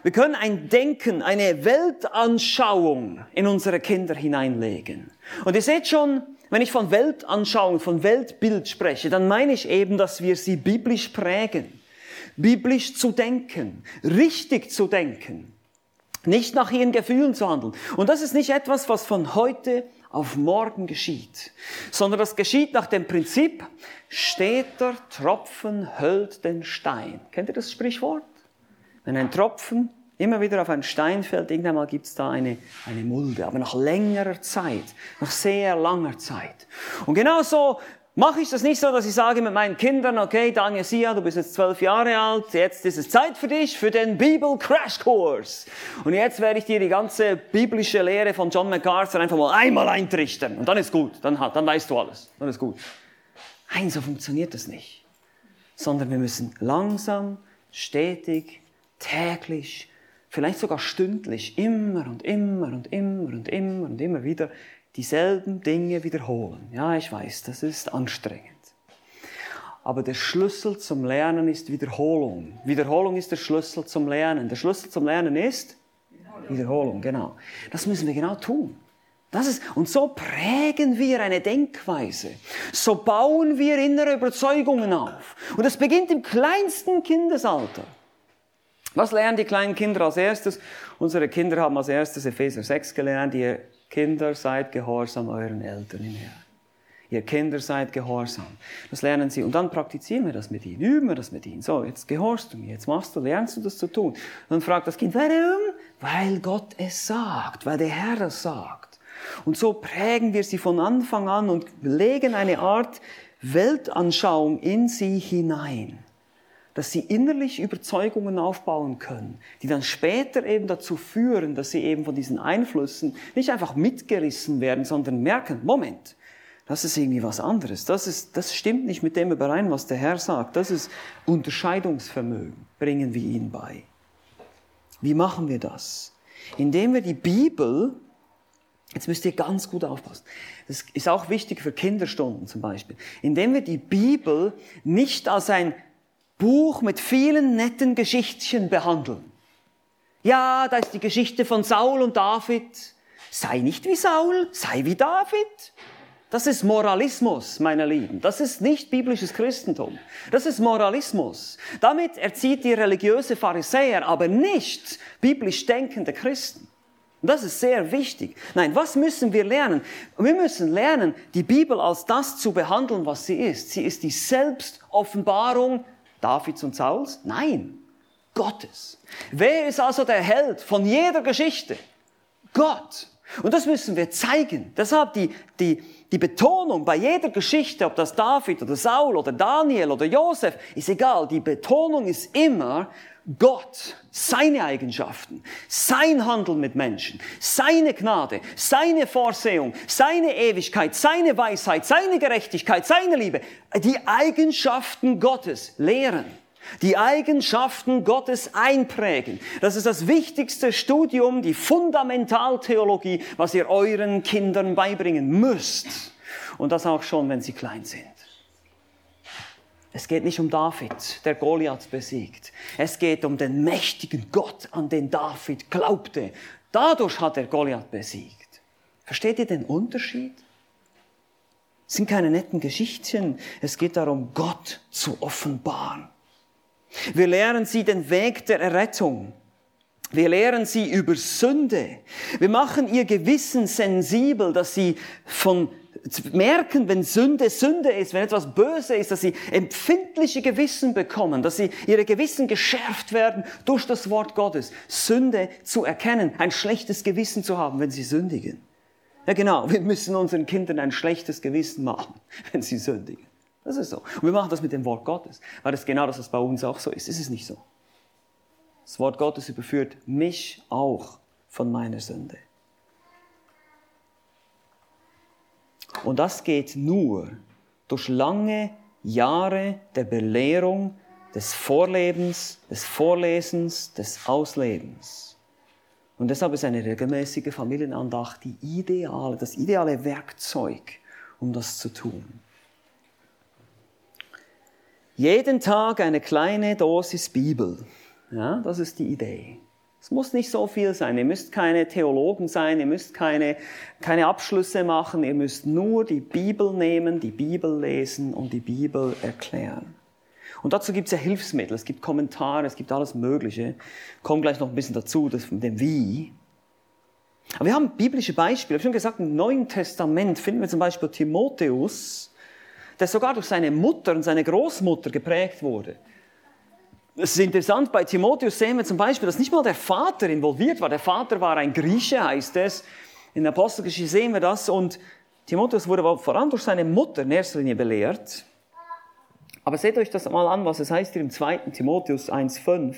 wir können ein Denken, eine Weltanschauung in unsere Kinder hineinlegen. Und ihr seht schon, wenn ich von Weltanschauung, von Weltbild spreche, dann meine ich eben, dass wir sie biblisch prägen. Biblisch zu denken, richtig zu denken. Nicht nach ihren Gefühlen zu handeln. Und das ist nicht etwas, was von heute auf morgen geschieht, sondern das geschieht nach dem Prinzip, steter Tropfen hüllt den Stein. Kennt ihr das Sprichwort? Wenn ein Tropfen immer wieder auf einen Stein fällt, irgendwann mal gibt es da eine, eine Mulde, aber nach längerer Zeit, nach sehr langer Zeit. Und genauso mache ich das nicht so, dass ich sage mit meinen Kindern, okay, Daniel Sia, du bist jetzt zwölf Jahre alt, jetzt ist es Zeit für dich, für den Bibel Crash Course. Und jetzt werde ich dir die ganze biblische Lehre von John MacArthur einfach mal einmal eintrichtern. Und dann ist gut, dann, dann weißt du alles, dann ist gut. Nein, so funktioniert das nicht. Sondern wir müssen langsam, stetig, täglich, vielleicht sogar stündlich, immer und immer und immer und immer und immer wieder dieselben Dinge wiederholen. Ja, ich weiß, das ist anstrengend. Aber der Schlüssel zum Lernen ist Wiederholung. Wiederholung ist der Schlüssel zum Lernen. Der Schlüssel zum Lernen ist Wiederholung, genau. Das müssen wir genau tun. Das ist, und so prägen wir eine Denkweise. So bauen wir innere Überzeugungen auf. Und das beginnt im kleinsten Kindesalter. Was lernen die kleinen Kinder als erstes? Unsere Kinder haben als erstes Epheser 6 gelernt. Ihr Kinder, seid gehorsam euren Eltern im Herrn. Ihr Kinder seid gehorsam. Das lernen sie. Und dann praktizieren wir das mit ihnen, üben wir das mit ihnen. So, jetzt gehorchst du mir, jetzt machst du, lernst du das zu tun. dann fragt das Kind, warum? Weil Gott es sagt, weil der Herr es sagt. Und so prägen wir sie von Anfang an und legen eine Art Weltanschauung in sie hinein dass sie innerlich Überzeugungen aufbauen können, die dann später eben dazu führen, dass sie eben von diesen Einflüssen nicht einfach mitgerissen werden, sondern merken, Moment, Das ist irgendwie was anderes. Das, ist, das stimmt nicht mit dem überein, was der Herr sagt. Das ist Unterscheidungsvermögen. Bringen wir ihn bei. Wie machen wir das? Indem wir die Bibel, jetzt müsst ihr ganz gut aufpassen, das ist auch wichtig für Kinderstunden zum Beispiel, indem wir die Bibel nicht als ein Buch mit vielen netten Geschichtchen behandeln. Ja, da ist die Geschichte von Saul und David. Sei nicht wie Saul, sei wie David. Das ist Moralismus, meine Lieben. Das ist nicht biblisches Christentum. Das ist Moralismus. Damit erzieht die religiöse Pharisäer, aber nicht biblisch denkende Christen. Und das ist sehr wichtig. Nein, was müssen wir lernen? Wir müssen lernen, die Bibel als das zu behandeln, was sie ist. Sie ist die Selbstoffenbarung Davids und Sauls? Nein, Gottes. Wer ist also der Held von jeder Geschichte? Gott. Und das müssen wir zeigen. Deshalb die, die, die Betonung bei jeder Geschichte, ob das David oder Saul oder Daniel oder Josef, ist egal. Die Betonung ist immer Gott, seine Eigenschaften, sein Handeln mit Menschen, seine Gnade, seine Vorsehung, seine Ewigkeit, seine Weisheit, seine Gerechtigkeit, seine Liebe, die Eigenschaften Gottes lehren die Eigenschaften Gottes einprägen. Das ist das wichtigste Studium, die Fundamentaltheologie, was ihr euren Kindern beibringen müsst. Und das auch schon, wenn sie klein sind. Es geht nicht um David, der Goliath besiegt. Es geht um den mächtigen Gott, an den David glaubte. Dadurch hat er Goliath besiegt. Versteht ihr den Unterschied? Es sind keine netten Geschichtchen. Es geht darum, Gott zu offenbaren. Wir lehren sie den Weg der Errettung. Wir lehren sie über Sünde. Wir machen ihr Gewissen sensibel, dass sie von merken, wenn Sünde Sünde ist, wenn etwas böse ist, dass sie empfindliche Gewissen bekommen, dass sie ihre Gewissen geschärft werden durch das Wort Gottes. Sünde zu erkennen, ein schlechtes Gewissen zu haben, wenn sie sündigen. Ja genau, wir müssen unseren Kindern ein schlechtes Gewissen machen, wenn sie sündigen. Das ist so. Und wir machen das mit dem Wort Gottes, weil das genau das, was bei uns auch so ist. Ist es nicht so? Das Wort Gottes überführt mich auch von meiner Sünde. Und das geht nur durch lange Jahre der Belehrung, des Vorlebens, des Vorlesens, des Auslebens. Und deshalb ist eine regelmäßige Familienandacht die ideale, das ideale Werkzeug, um das zu tun. Jeden Tag eine kleine Dosis Bibel. Ja, das ist die Idee. Es muss nicht so viel sein. Ihr müsst keine Theologen sein, ihr müsst keine, keine Abschlüsse machen, ihr müsst nur die Bibel nehmen, die Bibel lesen und die Bibel erklären. Und dazu gibt es ja Hilfsmittel, es gibt Kommentare, es gibt alles Mögliche. Kommt gleich noch ein bisschen dazu, das mit dem Wie. Aber wir haben biblische Beispiele. Ich habe schon gesagt, im Neuen Testament finden wir zum Beispiel Timotheus, der sogar durch seine Mutter und seine Großmutter geprägt wurde. Es ist interessant, bei Timotheus sehen wir zum Beispiel, dass nicht mal der Vater involviert war. Der Vater war ein Grieche, heißt es. In der Apostelgeschichte sehen wir das. Und Timotheus wurde vor allem durch seine Mutter in erster Linie belehrt. Aber seht euch das mal an, was es heißt hier im 2. Timotheus 1,5.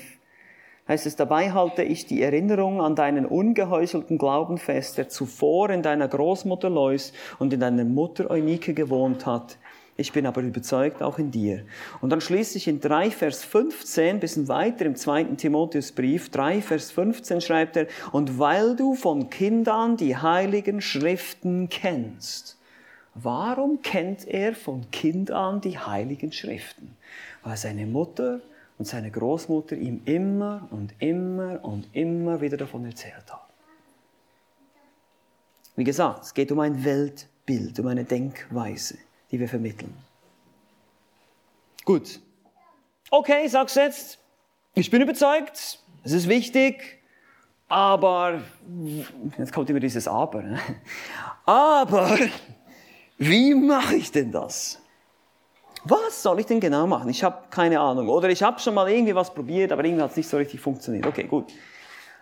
Heißt es, dabei halte ich die Erinnerung an deinen ungeheuchelten Glauben fest, der zuvor in deiner Großmutter Lois und in deiner Mutter Eunike gewohnt hat, ich bin aber überzeugt auch in dir. Und dann schließlich in 3 Vers 15, bisschen weiter im 2. Timotheusbrief, 3 Vers 15 schreibt er, und weil du von Kind an die heiligen Schriften kennst. Warum kennt er von Kind an die heiligen Schriften? Weil seine Mutter und seine Großmutter ihm immer und immer und immer wieder davon erzählt haben. Wie gesagt, es geht um ein Weltbild, um eine Denkweise die wir vermitteln. Gut. Okay, sag's jetzt. Ich bin überzeugt, es ist wichtig, aber, jetzt kommt immer dieses Aber. Ne? Aber, wie mache ich denn das? Was soll ich denn genau machen? Ich habe keine Ahnung. Oder ich habe schon mal irgendwie was probiert, aber irgendwie hat es nicht so richtig funktioniert. Okay, gut.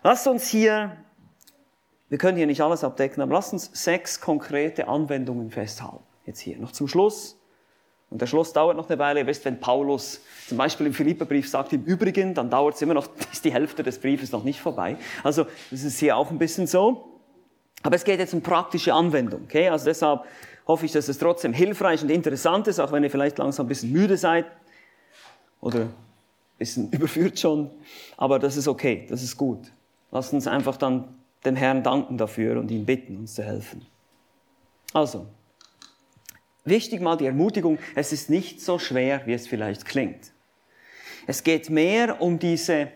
Lasst uns hier, wir können hier nicht alles abdecken, aber lasst uns sechs konkrete Anwendungen festhalten jetzt hier. Noch zum Schluss. Und der Schluss dauert noch eine Weile. Ihr wisst, wenn Paulus zum Beispiel im Philipperbrief sagt, im Übrigen, dann dauert es immer noch, ist die Hälfte des Briefes noch nicht vorbei. Also, das ist hier auch ein bisschen so. Aber es geht jetzt um praktische Anwendung, okay? Also deshalb hoffe ich, dass es trotzdem hilfreich und interessant ist, auch wenn ihr vielleicht langsam ein bisschen müde seid oder ein bisschen überführt schon. Aber das ist okay, das ist gut. Lasst uns einfach dann dem Herrn danken dafür und ihn bitten, uns zu helfen. Also, wichtig mal die Ermutigung, es ist nicht so schwer, wie es vielleicht klingt. Es geht mehr um diese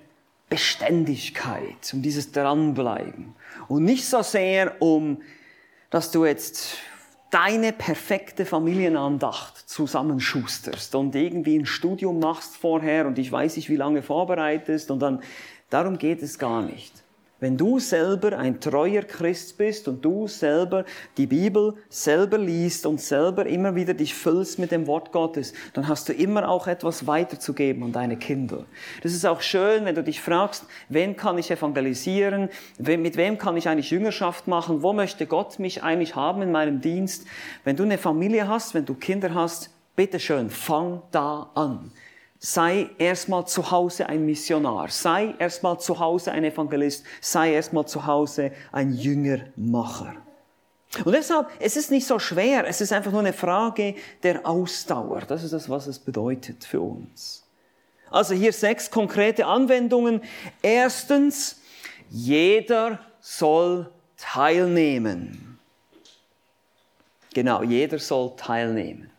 Beständigkeit, um dieses Dranbleiben und nicht so sehr um, dass du jetzt deine perfekte Familienandacht zusammenschusterst und irgendwie ein Studium machst vorher und ich weiß nicht, wie lange vorbereitest und dann, darum geht es gar nicht. Wenn du selber ein treuer Christ bist und du selber die Bibel selber liest und selber immer wieder dich füllst mit dem Wort Gottes, dann hast du immer auch etwas weiterzugeben an deine Kinder. Das ist auch schön, wenn du dich fragst, wen kann ich evangelisieren, mit wem kann ich eigentlich Jüngerschaft machen, wo möchte Gott mich eigentlich haben in meinem Dienst. Wenn du eine Familie hast, wenn du Kinder hast, bitteschön, fang da an sei erstmal zu Hause ein Missionar, sei erstmal zu Hause ein Evangelist, sei erstmal zu Hause ein Jüngermacher. Und deshalb, es ist nicht so schwer, es ist einfach nur eine Frage der Ausdauer. Das ist das, was es bedeutet für uns. Also hier sechs konkrete Anwendungen. Erstens, jeder soll teilnehmen. Genau, jeder soll teilnehmen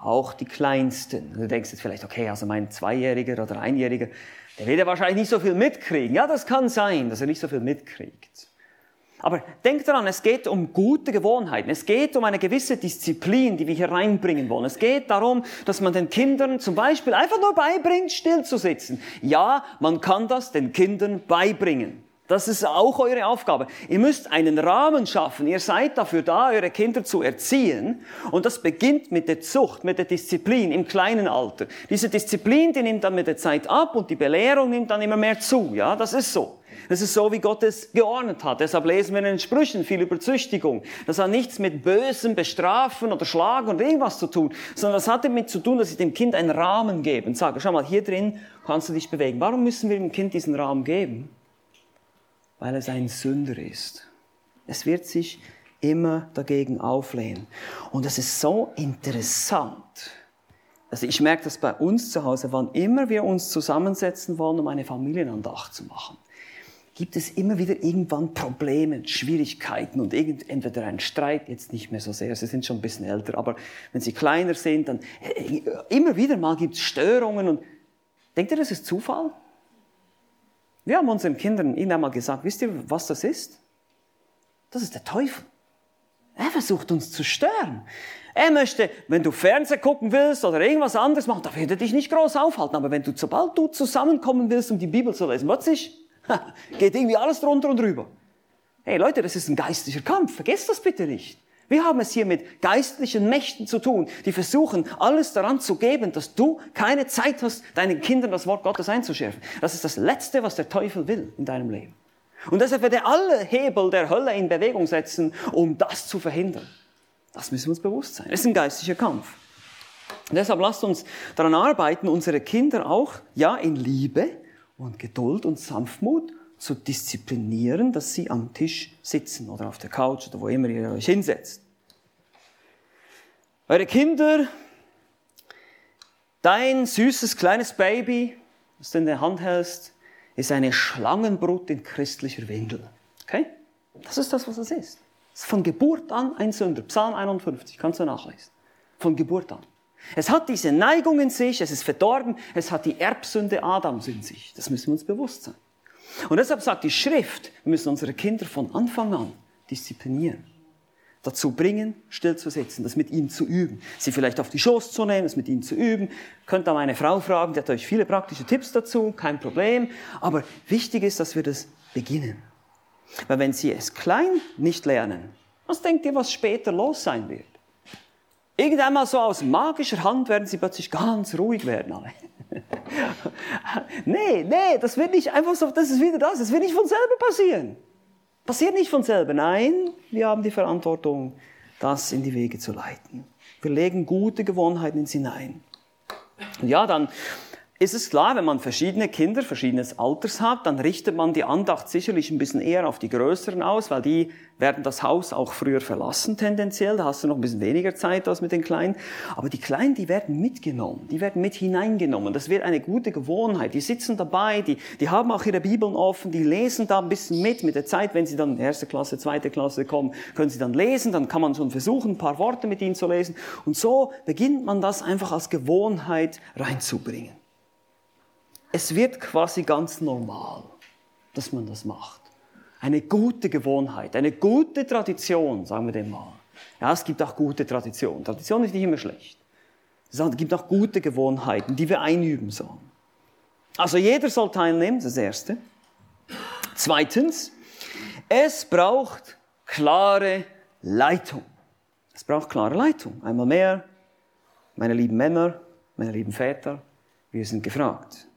auch die Kleinsten. Du denkst jetzt vielleicht, okay, also mein Zweijähriger oder Einjähriger, der wird ja wahrscheinlich nicht so viel mitkriegen. Ja, das kann sein, dass er nicht so viel mitkriegt. Aber denk daran, es geht um gute Gewohnheiten. Es geht um eine gewisse Disziplin, die wir hier reinbringen wollen. Es geht darum, dass man den Kindern zum Beispiel einfach nur beibringt, still zu sitzen. Ja, man kann das den Kindern beibringen. Das ist auch eure Aufgabe. Ihr müsst einen Rahmen schaffen. Ihr seid dafür da, eure Kinder zu erziehen. Und das beginnt mit der Zucht, mit der Disziplin im kleinen Alter. Diese Disziplin, die nimmt dann mit der Zeit ab und die Belehrung nimmt dann immer mehr zu. Ja, das ist so. Das ist so, wie Gott es geordnet hat. Deshalb lesen wir in den Sprüchen viel über Züchtigung. Das hat nichts mit bösem Bestrafen oder Schlagen oder irgendwas zu tun, sondern das hat damit zu tun, dass ich dem Kind einen Rahmen gebe und sage, schau mal, hier drin kannst du dich bewegen. Warum müssen wir dem Kind diesen Rahmen geben? Weil es ein Sünder ist. Es wird sich immer dagegen auflehnen. Und es ist so interessant. Also ich merke das bei uns zu Hause, wann immer wir uns zusammensetzen wollen, um eine Familienandacht zu machen, gibt es immer wieder irgendwann Probleme, Schwierigkeiten und entweder ein Streit, jetzt nicht mehr so sehr, sie sind schon ein bisschen älter, aber wenn sie kleiner sind, dann äh, immer wieder mal gibt es Störungen und denkt ihr, das ist Zufall? Wir haben unseren Kindern ihnen einmal gesagt, wisst ihr, was das ist? Das ist der Teufel. Er versucht uns zu stören. Er möchte, wenn du Fernsehen gucken willst oder irgendwas anderes machen, da wird er dich nicht groß aufhalten. Aber wenn du, sobald du zusammenkommen willst, um die Bibel zu lesen, plötzlich geht irgendwie alles drunter und drüber. Hey Leute, das ist ein geistlicher Kampf. Vergesst das bitte nicht. Wir haben es hier mit geistlichen Mächten zu tun, die versuchen, alles daran zu geben, dass du keine Zeit hast, deinen Kindern das Wort Gottes einzuschärfen. Das ist das Letzte, was der Teufel will in deinem Leben. Und deshalb wird er alle Hebel der Hölle in Bewegung setzen, um das zu verhindern. Das müssen wir uns bewusst sein. Es ist ein geistlicher Kampf. Und deshalb lasst uns daran arbeiten, unsere Kinder auch, ja, in Liebe und Geduld und Sanftmut zu disziplinieren, dass sie am Tisch sitzen oder auf der Couch oder wo immer ihr euch hinsetzt. Eure Kinder, dein süßes kleines Baby, das du in der Hand hältst, ist eine Schlangenbrut in christlicher Windel. Okay? Das ist das, was es ist. Es ist von Geburt an ein Sünder. Psalm 51, kannst du nachlesen. Von Geburt an. Es hat diese Neigung in sich, es ist verdorben, es hat die Erbsünde Adams in sich. Das müssen wir uns bewusst sein. Und deshalb sagt die Schrift, wir müssen unsere Kinder von Anfang an disziplinieren. Dazu bringen, still zu sitzen, das mit ihnen zu üben. Sie vielleicht auf die Schoß zu nehmen, das mit ihnen zu üben. Könnt da meine Frau fragen, die hat euch viele praktische Tipps dazu, kein Problem. Aber wichtig ist, dass wir das beginnen. Weil wenn sie es klein nicht lernen, was denkt ihr, was später los sein wird? Irgendwann mal so aus magischer Hand werden sie plötzlich ganz ruhig werden alle. nee, nee, das wird nicht einfach so, das ist wieder das, das wird nicht von selber passieren. Passiert nicht von selber. Nein, wir haben die Verantwortung, das in die Wege zu leiten. Wir legen gute Gewohnheiten ins hinein. Und ja, dann ist es klar, wenn man verschiedene Kinder verschiedenes Alters hat, dann richtet man die Andacht sicherlich ein bisschen eher auf die Größeren aus, weil die werden das Haus auch früher verlassen tendenziell. Da hast du noch ein bisschen weniger Zeit als mit den Kleinen. Aber die Kleinen, die werden mitgenommen, die werden mit hineingenommen. Das wird eine gute Gewohnheit. Die sitzen dabei, die, die haben auch ihre Bibeln offen, die lesen da ein bisschen mit. Mit der Zeit, wenn sie dann in erste Klasse, zweite Klasse kommen, können sie dann lesen. Dann kann man schon versuchen, ein paar Worte mit ihnen zu lesen. Und so beginnt man das einfach als Gewohnheit reinzubringen. Es wird quasi ganz normal, dass man das macht. Eine gute Gewohnheit, eine gute Tradition, sagen wir dem mal. Ja, es gibt auch gute Traditionen. Tradition ist nicht immer schlecht. Es gibt auch gute Gewohnheiten, die wir einüben sollen. Also jeder soll teilnehmen, das Erste. Zweitens, es braucht klare Leitung. Es braucht klare Leitung. Einmal mehr, meine lieben Männer, meine lieben Väter, wir sind gefragt.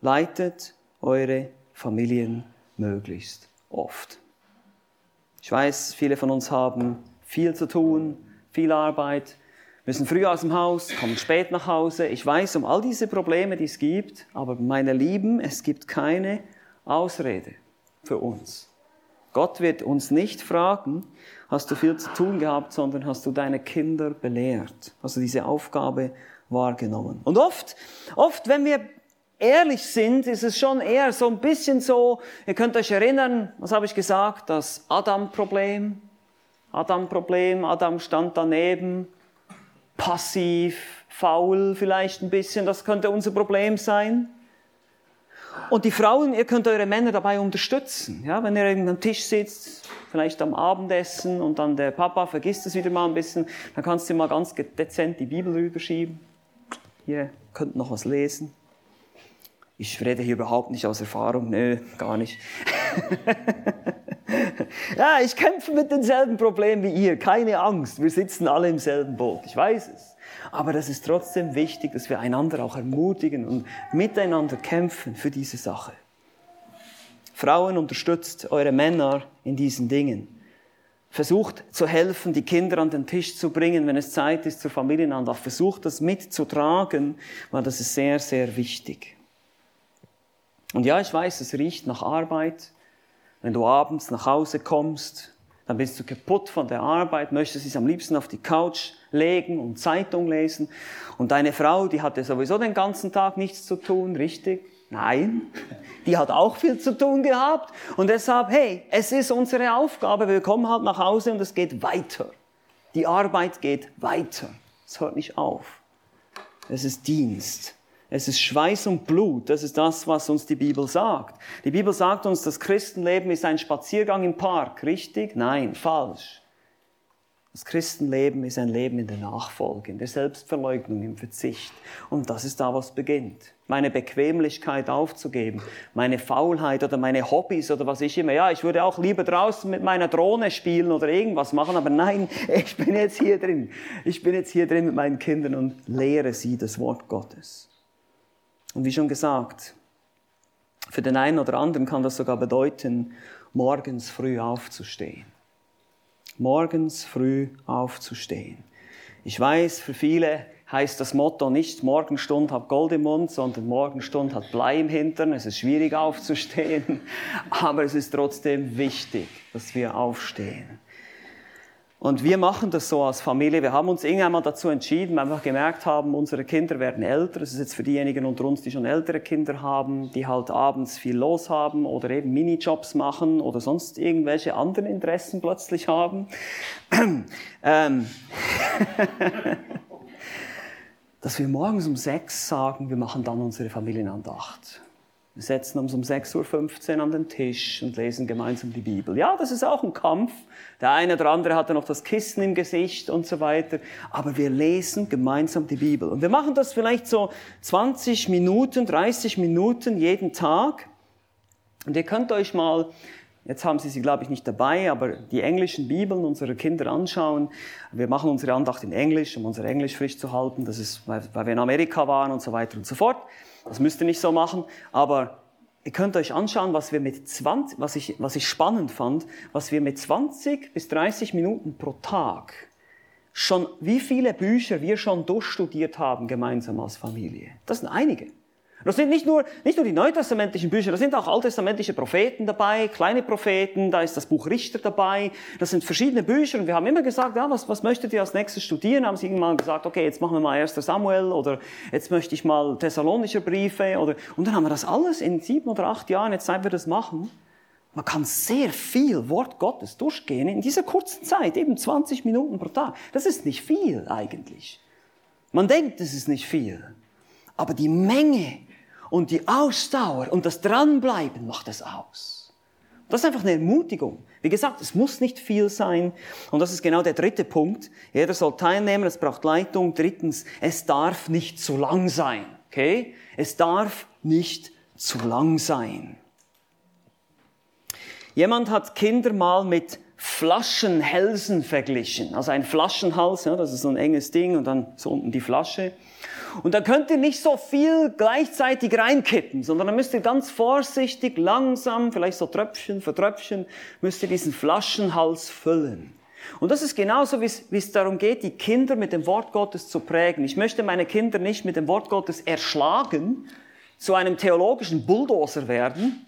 Leitet eure Familien möglichst oft. Ich weiß, viele von uns haben viel zu tun, viel Arbeit, müssen früh aus dem Haus, kommen spät nach Hause. Ich weiß um all diese Probleme, die es gibt, aber meine Lieben, es gibt keine Ausrede für uns. Gott wird uns nicht fragen, hast du viel zu tun gehabt, sondern hast du deine Kinder belehrt, hast du diese Aufgabe wahrgenommen. Und oft, oft, wenn wir ehrlich sind, ist es schon eher so ein bisschen so, ihr könnt euch erinnern, was habe ich gesagt, das Adam-Problem. Adam-Problem, Adam stand daneben, passiv, faul vielleicht ein bisschen, das könnte unser Problem sein. Und die Frauen, ihr könnt eure Männer dabei unterstützen. Ja, wenn ihr am Tisch sitzt, vielleicht am Abendessen und dann der Papa vergisst es wieder mal ein bisschen, dann kannst du mal ganz dezent die Bibel rüberschieben. Ihr könnt noch was lesen. Ich rede hier überhaupt nicht aus Erfahrung, nö, gar nicht. ja, ich kämpfe mit denselben Problemen wie ihr, keine Angst, wir sitzen alle im selben Boot, ich weiß es. Aber das ist trotzdem wichtig, dass wir einander auch ermutigen und miteinander kämpfen für diese Sache. Frauen, unterstützt eure Männer in diesen Dingen. Versucht zu helfen, die Kinder an den Tisch zu bringen, wenn es Zeit ist zur Familienandacht. Versucht das mitzutragen, weil das ist sehr, sehr wichtig. Und ja, ich weiß, es riecht nach Arbeit. Wenn du abends nach Hause kommst, dann bist du kaputt von der Arbeit, möchtest dich am liebsten auf die Couch legen und Zeitung lesen. Und deine Frau, die hatte sowieso den ganzen Tag nichts zu tun, richtig? Nein, die hat auch viel zu tun gehabt. Und deshalb, hey, es ist unsere Aufgabe, wir kommen halt nach Hause und es geht weiter. Die Arbeit geht weiter. Es hört nicht auf. Es ist Dienst. Es ist Schweiß und Blut. Das ist das, was uns die Bibel sagt. Die Bibel sagt uns, das Christenleben ist ein Spaziergang im Park. Richtig? Nein, falsch. Das Christenleben ist ein Leben in der Nachfolge, in der Selbstverleugnung, im Verzicht. Und das ist da, was beginnt. Meine Bequemlichkeit aufzugeben, meine Faulheit oder meine Hobbys oder was ich immer. Ja, ich würde auch lieber draußen mit meiner Drohne spielen oder irgendwas machen, aber nein, ich bin jetzt hier drin. Ich bin jetzt hier drin mit meinen Kindern und lehre sie das Wort Gottes. Und wie schon gesagt, für den einen oder anderen kann das sogar bedeuten, morgens früh aufzustehen. Morgens früh aufzustehen. Ich weiß, für viele heißt das Motto nicht Morgenstund hat Gold im Mund, sondern Morgenstund hat Blei im Hintern. Es ist schwierig aufzustehen, aber es ist trotzdem wichtig, dass wir aufstehen. Und wir machen das so als Familie. Wir haben uns irgendwann mal dazu entschieden, weil wir einfach gemerkt haben, unsere Kinder werden älter. Das ist jetzt für diejenigen unter uns, die schon ältere Kinder haben, die halt abends viel los haben oder eben Minijobs machen oder sonst irgendwelche anderen Interessen plötzlich haben. ähm, dass wir morgens um sechs sagen, wir machen dann unsere Familienandacht. Wir setzen uns um 6.15 Uhr an den Tisch und lesen gemeinsam die Bibel. Ja, das ist auch ein Kampf. Der eine oder andere hatte noch das Kissen im Gesicht und so weiter. Aber wir lesen gemeinsam die Bibel. Und wir machen das vielleicht so 20 Minuten, 30 Minuten jeden Tag. Und ihr könnt euch mal, jetzt haben Sie sie glaube ich nicht dabei, aber die englischen Bibeln unserer Kinder anschauen. Wir machen unsere Andacht in Englisch, um unser Englisch frisch zu halten. Das ist, weil wir in Amerika waren und so weiter und so fort. Das müsst ihr nicht so machen, aber ihr könnt euch anschauen, was wir mit 20, was ich, was ich spannend fand, was wir mit 20 bis 30 Minuten pro Tag schon, wie viele Bücher wir schon durchstudiert haben gemeinsam als Familie. Das sind einige. Das sind nicht nur, nicht nur die neutestamentlichen Bücher, da sind auch alttestamentliche Propheten dabei, kleine Propheten, da ist das Buch Richter dabei, das sind verschiedene Bücher und wir haben immer gesagt, ja, was, was möchtet ihr als nächstes studieren? Haben sie irgendwann gesagt, okay, jetzt machen wir mal 1. Samuel oder jetzt möchte ich mal Thessalonische Briefe oder, und dann haben wir das alles in sieben oder acht Jahren, jetzt seit wir das machen. Man kann sehr viel Wort Gottes durchgehen in dieser kurzen Zeit, eben 20 Minuten pro Tag. Das ist nicht viel eigentlich. Man denkt, es ist nicht viel. Aber die Menge und die Ausdauer und das Dranbleiben macht es aus. Das ist einfach eine Ermutigung. Wie gesagt, es muss nicht viel sein. Und das ist genau der dritte Punkt. Jeder soll teilnehmen, es braucht Leitung. Drittens, es darf nicht zu lang sein. Okay? Es darf nicht zu lang sein. Jemand hat Kinder mal mit Flaschenhälsen verglichen. Also ein Flaschenhals, ja, das ist so ein enges Ding und dann so unten die Flasche. Und da könnt ihr nicht so viel gleichzeitig reinkippen, sondern da müsst ihr ganz vorsichtig, langsam, vielleicht so Tröpfchen für Tröpfchen, müsst ihr diesen Flaschenhals füllen. Und das ist genauso, wie es darum geht, die Kinder mit dem Wort Gottes zu prägen. Ich möchte meine Kinder nicht mit dem Wort Gottes erschlagen, zu einem theologischen Bulldozer werden,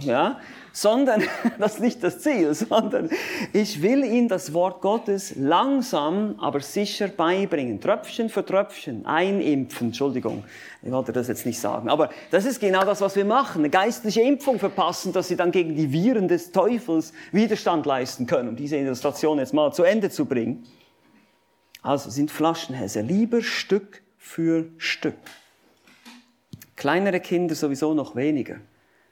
ja, sondern das ist nicht das Ziel, sondern ich will ihnen das Wort Gottes langsam, aber sicher beibringen. Tröpfchen für Tröpfchen, einimpfen, Entschuldigung, ich wollte das jetzt nicht sagen, aber das ist genau das, was wir machen. Eine geistliche Impfung verpassen, dass sie dann gegen die Viren des Teufels Widerstand leisten können, um diese Illustration jetzt mal zu Ende zu bringen. Also sind Flaschenhäse lieber Stück für Stück. Kleinere Kinder sowieso noch weniger.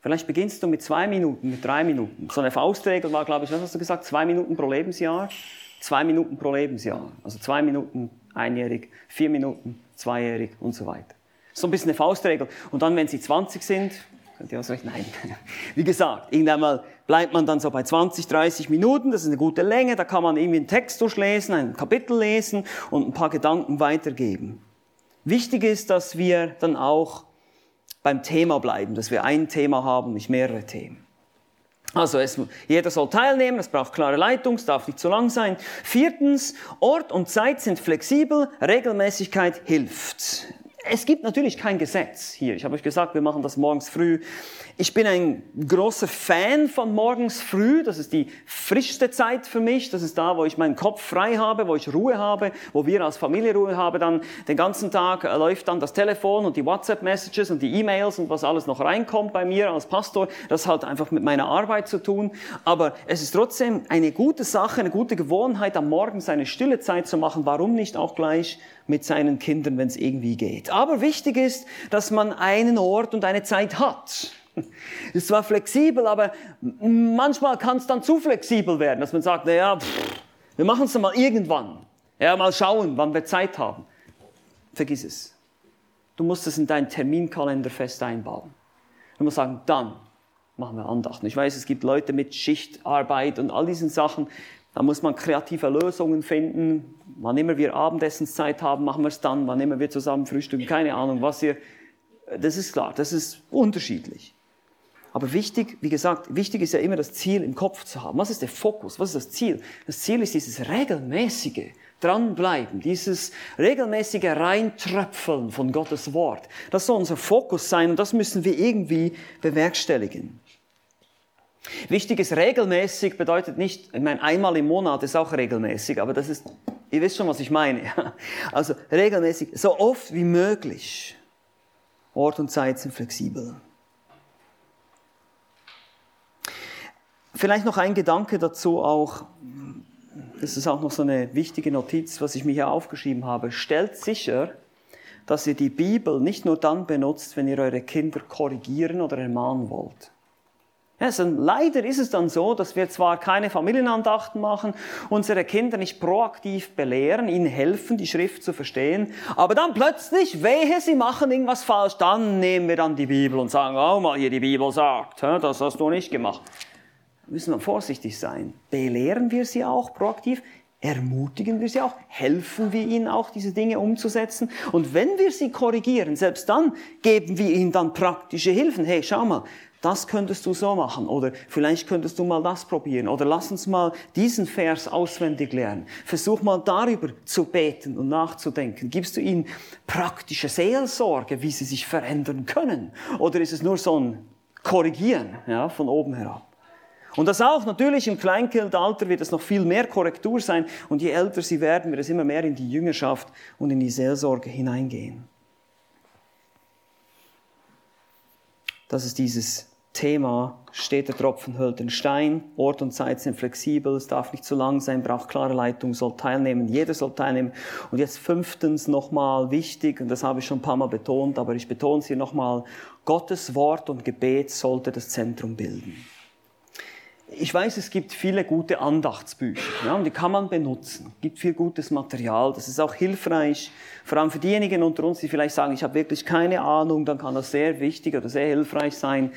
Vielleicht beginnst du mit zwei Minuten, mit drei Minuten. So eine Faustregel war, glaube ich, was hast du gesagt? Zwei Minuten pro Lebensjahr? Zwei Minuten pro Lebensjahr. Also zwei Minuten einjährig, vier Minuten zweijährig und so weiter. So ein bisschen eine Faustregel. Und dann, wenn sie 20 sind, könnt ihr ausrechnen? Nein. Wie gesagt, irgendwann mal bleibt man dann so bei 20, 30 Minuten. Das ist eine gute Länge. Da kann man irgendwie einen Text durchlesen, ein Kapitel lesen und ein paar Gedanken weitergeben. Wichtig ist, dass wir dann auch beim Thema bleiben, dass wir ein Thema haben, nicht mehrere Themen. Also es, jeder soll teilnehmen, es braucht klare Leitung, es darf nicht zu lang sein. Viertens, Ort und Zeit sind flexibel, Regelmäßigkeit hilft. Es gibt natürlich kein Gesetz hier. Ich habe euch gesagt, wir machen das morgens früh. Ich bin ein großer Fan von morgens früh. Das ist die frischste Zeit für mich. Das ist da, wo ich meinen Kopf frei habe, wo ich Ruhe habe, wo wir als Familie Ruhe haben. Dann den ganzen Tag äh, läuft dann das Telefon und die WhatsApp-Messages und die E-Mails und was alles noch reinkommt bei mir als Pastor. Das hat einfach mit meiner Arbeit zu tun. Aber es ist trotzdem eine gute Sache, eine gute Gewohnheit, am Morgen seine stille Zeit zu machen. Warum nicht auch gleich mit seinen Kindern, wenn es irgendwie geht? Aber wichtig ist, dass man einen Ort und eine Zeit hat. Ist zwar flexibel, aber manchmal kann es dann zu flexibel werden, dass man sagt, naja, wir machen es dann mal irgendwann. Ja, mal schauen, wann wir Zeit haben. Vergiss es. Du musst es in deinen Terminkalender fest einbauen. Du musst sagen, dann machen wir Andachten. Ich weiß, es gibt Leute mit Schichtarbeit und all diesen Sachen. Da muss man kreative Lösungen finden. Wann immer wir Abendessenszeit haben, machen wir es dann. Wann immer wir zusammen frühstücken, keine Ahnung, was ihr. Das ist klar, das ist unterschiedlich. Aber wichtig, wie gesagt, wichtig ist ja immer das Ziel im Kopf zu haben. Was ist der Fokus? Was ist das Ziel? Das Ziel ist dieses regelmäßige Dranbleiben, dieses regelmäßige Reintröpfeln von Gottes Wort. Das soll unser Fokus sein und das müssen wir irgendwie bewerkstelligen. Wichtig ist regelmäßig bedeutet nicht, ich meine, einmal im Monat ist auch regelmäßig, aber das ist, ihr wisst schon, was ich meine. Also regelmäßig, so oft wie möglich. Ort und Zeit sind flexibel. Vielleicht noch ein Gedanke dazu auch, das ist auch noch so eine wichtige Notiz, was ich mir hier aufgeschrieben habe. Stellt sicher, dass ihr die Bibel nicht nur dann benutzt, wenn ihr eure Kinder korrigieren oder ermahnen wollt. Ja, also leider ist es dann so, dass wir zwar keine Familienandachten machen, unsere Kinder nicht proaktiv belehren, ihnen helfen, die Schrift zu verstehen, aber dann plötzlich, wehe, sie machen irgendwas falsch, dann nehmen wir dann die Bibel und sagen, oh mal, hier die Bibel sagt, das hast du nicht gemacht müssen wir vorsichtig sein. Belehren wir sie auch proaktiv? Ermutigen wir sie auch? Helfen wir ihnen auch, diese Dinge umzusetzen? Und wenn wir sie korrigieren, selbst dann geben wir ihnen dann praktische Hilfen. Hey, schau mal, das könntest du so machen oder vielleicht könntest du mal das probieren oder lass uns mal diesen Vers auswendig lernen. Versuch mal darüber zu beten und nachzudenken. Gibst du ihnen praktische Seelsorge, wie sie sich verändern können? Oder ist es nur so ein Korrigieren ja, von oben herab? Und das auch natürlich im Kleinkindalter wird es noch viel mehr Korrektur sein und je älter sie werden, wird es immer mehr in die Jüngerschaft und in die Seelsorge hineingehen. Das ist dieses Thema, steht der Tropfen hüllt den Stein, Ort und Zeit sind flexibel, es darf nicht zu lang sein, braucht klare Leitung, soll teilnehmen, jeder soll teilnehmen. Und jetzt fünftens nochmal wichtig, und das habe ich schon ein paar Mal betont, aber ich betone es hier nochmal, Gottes Wort und Gebet sollte das Zentrum bilden ich weiß, es gibt viele gute Andachtsbücher, ja, und die kann man benutzen. Es gibt viel gutes Material, das ist auch hilfreich. Vor allem für diejenigen unter uns, die vielleicht sagen, ich habe wirklich keine Ahnung, dann kann das sehr wichtig oder sehr hilfreich sein,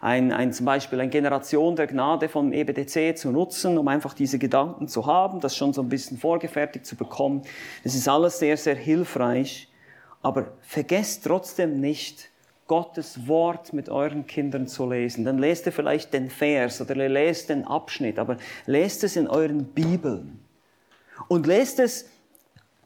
ein, ein, zum Beispiel eine Generation der Gnade vom EBDC zu nutzen, um einfach diese Gedanken zu haben, das schon so ein bisschen vorgefertigt zu bekommen. Das ist alles sehr, sehr hilfreich. Aber vergesst trotzdem nicht, Gottes Wort mit euren Kindern zu lesen. Dann lest ihr vielleicht den Vers oder lest den Abschnitt, aber lest es in euren Bibeln. Und lest es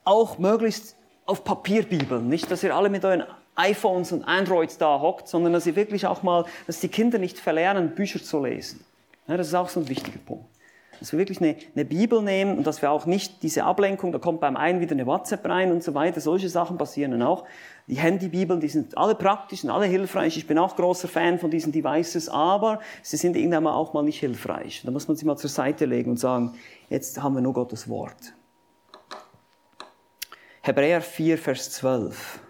auch möglichst auf Papierbibeln. Nicht, dass ihr alle mit euren iPhones und Androids da hockt, sondern dass ihr wirklich auch mal, dass die Kinder nicht verlernen, Bücher zu lesen. Ja, das ist auch so ein wichtiger Punkt. Dass wir wirklich eine, eine, Bibel nehmen und dass wir auch nicht diese Ablenkung, da kommt beim einen wieder eine WhatsApp rein und so weiter, solche Sachen passieren dann auch. Die Handybibeln, die sind alle praktisch und alle hilfreich. Ich bin auch großer Fan von diesen Devices, aber sie sind irgendwann auch mal nicht hilfreich. Da muss man sie mal zur Seite legen und sagen, jetzt haben wir nur Gottes Wort. Hebräer 4, Vers 12.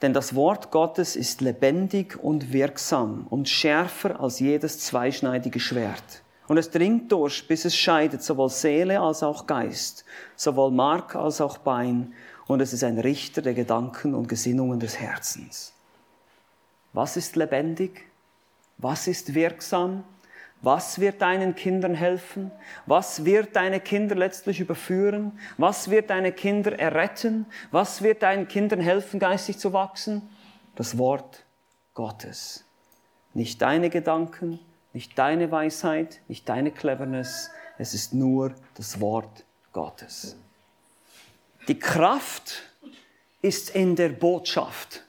Denn das Wort Gottes ist lebendig und wirksam und schärfer als jedes zweischneidige Schwert. Und es dringt durch, bis es scheidet, sowohl Seele als auch Geist, sowohl Mark als auch Bein und es ist ein Richter der Gedanken und Gesinnungen des Herzens. Was ist lebendig? Was ist wirksam? Was wird deinen Kindern helfen? Was wird deine Kinder letztlich überführen? Was wird deine Kinder erretten? Was wird deinen Kindern helfen, geistig zu wachsen? Das Wort Gottes. Nicht deine Gedanken, nicht deine Weisheit, nicht deine Cleverness. Es ist nur das Wort Gottes. Die Kraft ist in der Botschaft,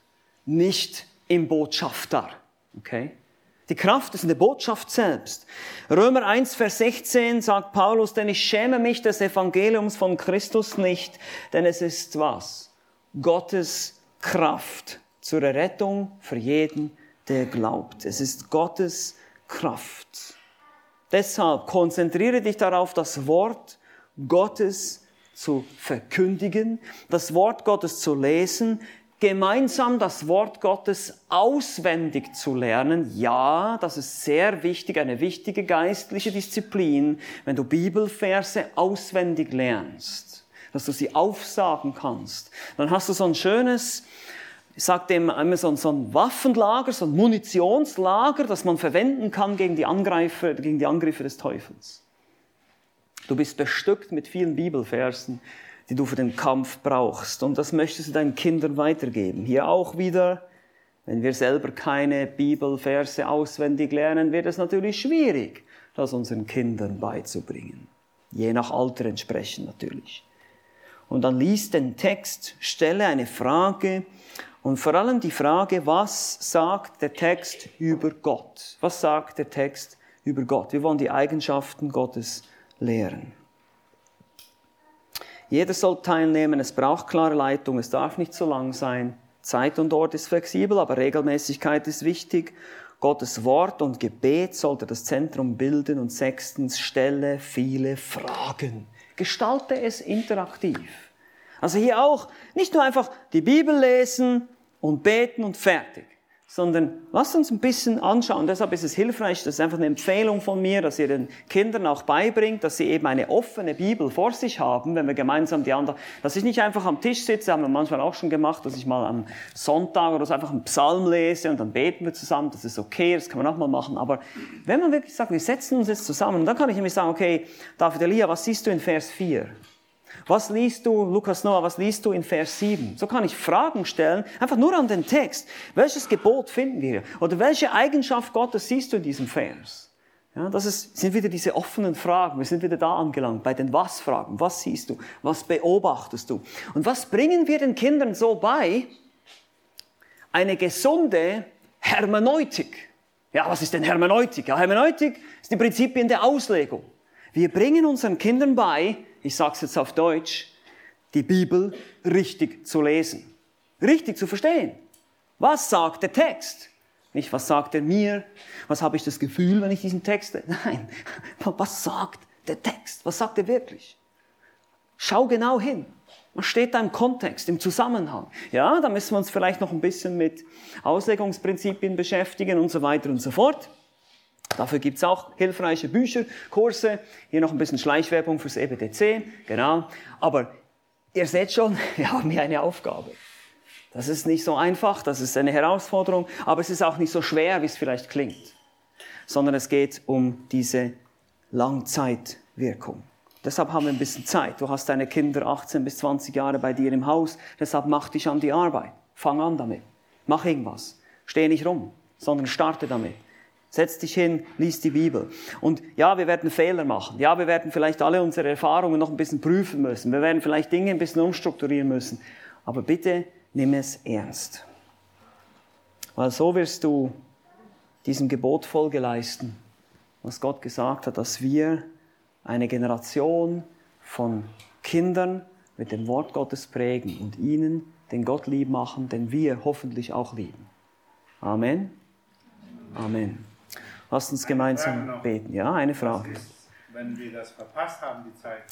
nicht im Botschafter. Okay? Die Kraft ist in der Botschaft selbst. Römer 1, Vers 16 sagt Paulus, denn ich schäme mich des Evangeliums von Christus nicht, denn es ist was? Gottes Kraft zur Errettung für jeden, der glaubt. Es ist Gottes Kraft. Deshalb konzentriere dich darauf, das Wort Gottes zu verkündigen, das Wort Gottes zu lesen, gemeinsam das Wort Gottes auswendig zu lernen. Ja, das ist sehr wichtig, eine wichtige geistliche Disziplin, wenn du Bibelverse auswendig lernst, dass du sie aufsagen kannst. Dann hast du so ein schönes, ich sage dem immer so, so ein Waffenlager, so ein Munitionslager, das man verwenden kann gegen die Angreifer, gegen die Angriffe des Teufels. Du bist bestückt mit vielen Bibelversen, die du für den Kampf brauchst. Und das möchtest du deinen Kindern weitergeben. Hier auch wieder, wenn wir selber keine Bibelverse auswendig lernen, wird es natürlich schwierig, das unseren Kindern beizubringen. Je nach Alter entsprechend natürlich. Und dann liest den Text, stelle eine Frage und vor allem die Frage, was sagt der Text über Gott? Was sagt der Text über Gott? Wir wollen die Eigenschaften Gottes lehren. Jeder soll teilnehmen, es braucht klare Leitung, es darf nicht zu lang sein. Zeit und Ort ist flexibel, aber Regelmäßigkeit ist wichtig. Gottes Wort und Gebet sollte das Zentrum bilden und sechstens stelle viele Fragen. Gestalte es interaktiv. Also hier auch nicht nur einfach die Bibel lesen und beten und fertig sondern lasst uns ein bisschen anschauen. Deshalb ist es hilfreich, das ist einfach eine Empfehlung von mir, dass ihr den Kindern auch beibringt, dass sie eben eine offene Bibel vor sich haben, wenn wir gemeinsam die anderen, dass ich nicht einfach am Tisch sitze, haben wir manchmal auch schon gemacht, dass ich mal am Sonntag oder so einfach einen Psalm lese und dann beten wir zusammen, das ist okay, das kann man auch mal machen, aber wenn man wirklich sagt, wir setzen uns jetzt zusammen, dann kann ich nämlich sagen, okay, David Elia, was siehst du in Vers 4? Was liest du, Lukas Noah, was liest du in Vers 7? So kann ich Fragen stellen, einfach nur an den Text. Welches Gebot finden wir? Oder welche Eigenschaft Gottes siehst du in diesem Vers? Ja, das ist, sind wieder diese offenen Fragen. Wir sind wieder da angelangt, bei den Was-Fragen. Was siehst du? Was beobachtest du? Und was bringen wir den Kindern so bei? Eine gesunde Hermeneutik. Ja, was ist denn Hermeneutik? Ja, Hermeneutik ist die Prinzipien der Auslegung. Wir bringen unseren Kindern bei, ich sage es jetzt auf Deutsch, die Bibel richtig zu lesen, richtig zu verstehen. Was sagt der Text? Nicht, was sagt er mir? Was habe ich das Gefühl, wenn ich diesen Text... Nein, was sagt der Text? Was sagt er wirklich? Schau genau hin. Was steht da im Kontext, im Zusammenhang? Ja, da müssen wir uns vielleicht noch ein bisschen mit Auslegungsprinzipien beschäftigen und so weiter und so fort. Dafür gibt's auch hilfreiche Bücher, Kurse. Hier noch ein bisschen Schleichwerbung fürs EBTC, genau. Aber ihr seht schon, wir haben hier eine Aufgabe. Das ist nicht so einfach, das ist eine Herausforderung, aber es ist auch nicht so schwer, wie es vielleicht klingt, sondern es geht um diese Langzeitwirkung. Deshalb haben wir ein bisschen Zeit. Du hast deine Kinder 18 bis 20 Jahre bei dir im Haus, deshalb mach dich an die Arbeit. Fang an damit. Mach irgendwas. Steh nicht rum, sondern starte damit. Setz dich hin, lies die Bibel. Und ja, wir werden Fehler machen. Ja, wir werden vielleicht alle unsere Erfahrungen noch ein bisschen prüfen müssen. Wir werden vielleicht Dinge ein bisschen umstrukturieren müssen. Aber bitte nimm es ernst. Weil so wirst du diesem Gebot Folge leisten, was Gott gesagt hat, dass wir eine Generation von Kindern mit dem Wort Gottes prägen und ihnen den Gott lieb machen, den wir hoffentlich auch lieben. Amen. Amen. Lasst uns gemeinsam beten. Ja, eine Frage. Was ist, wenn wir das verpasst haben, die Zeit?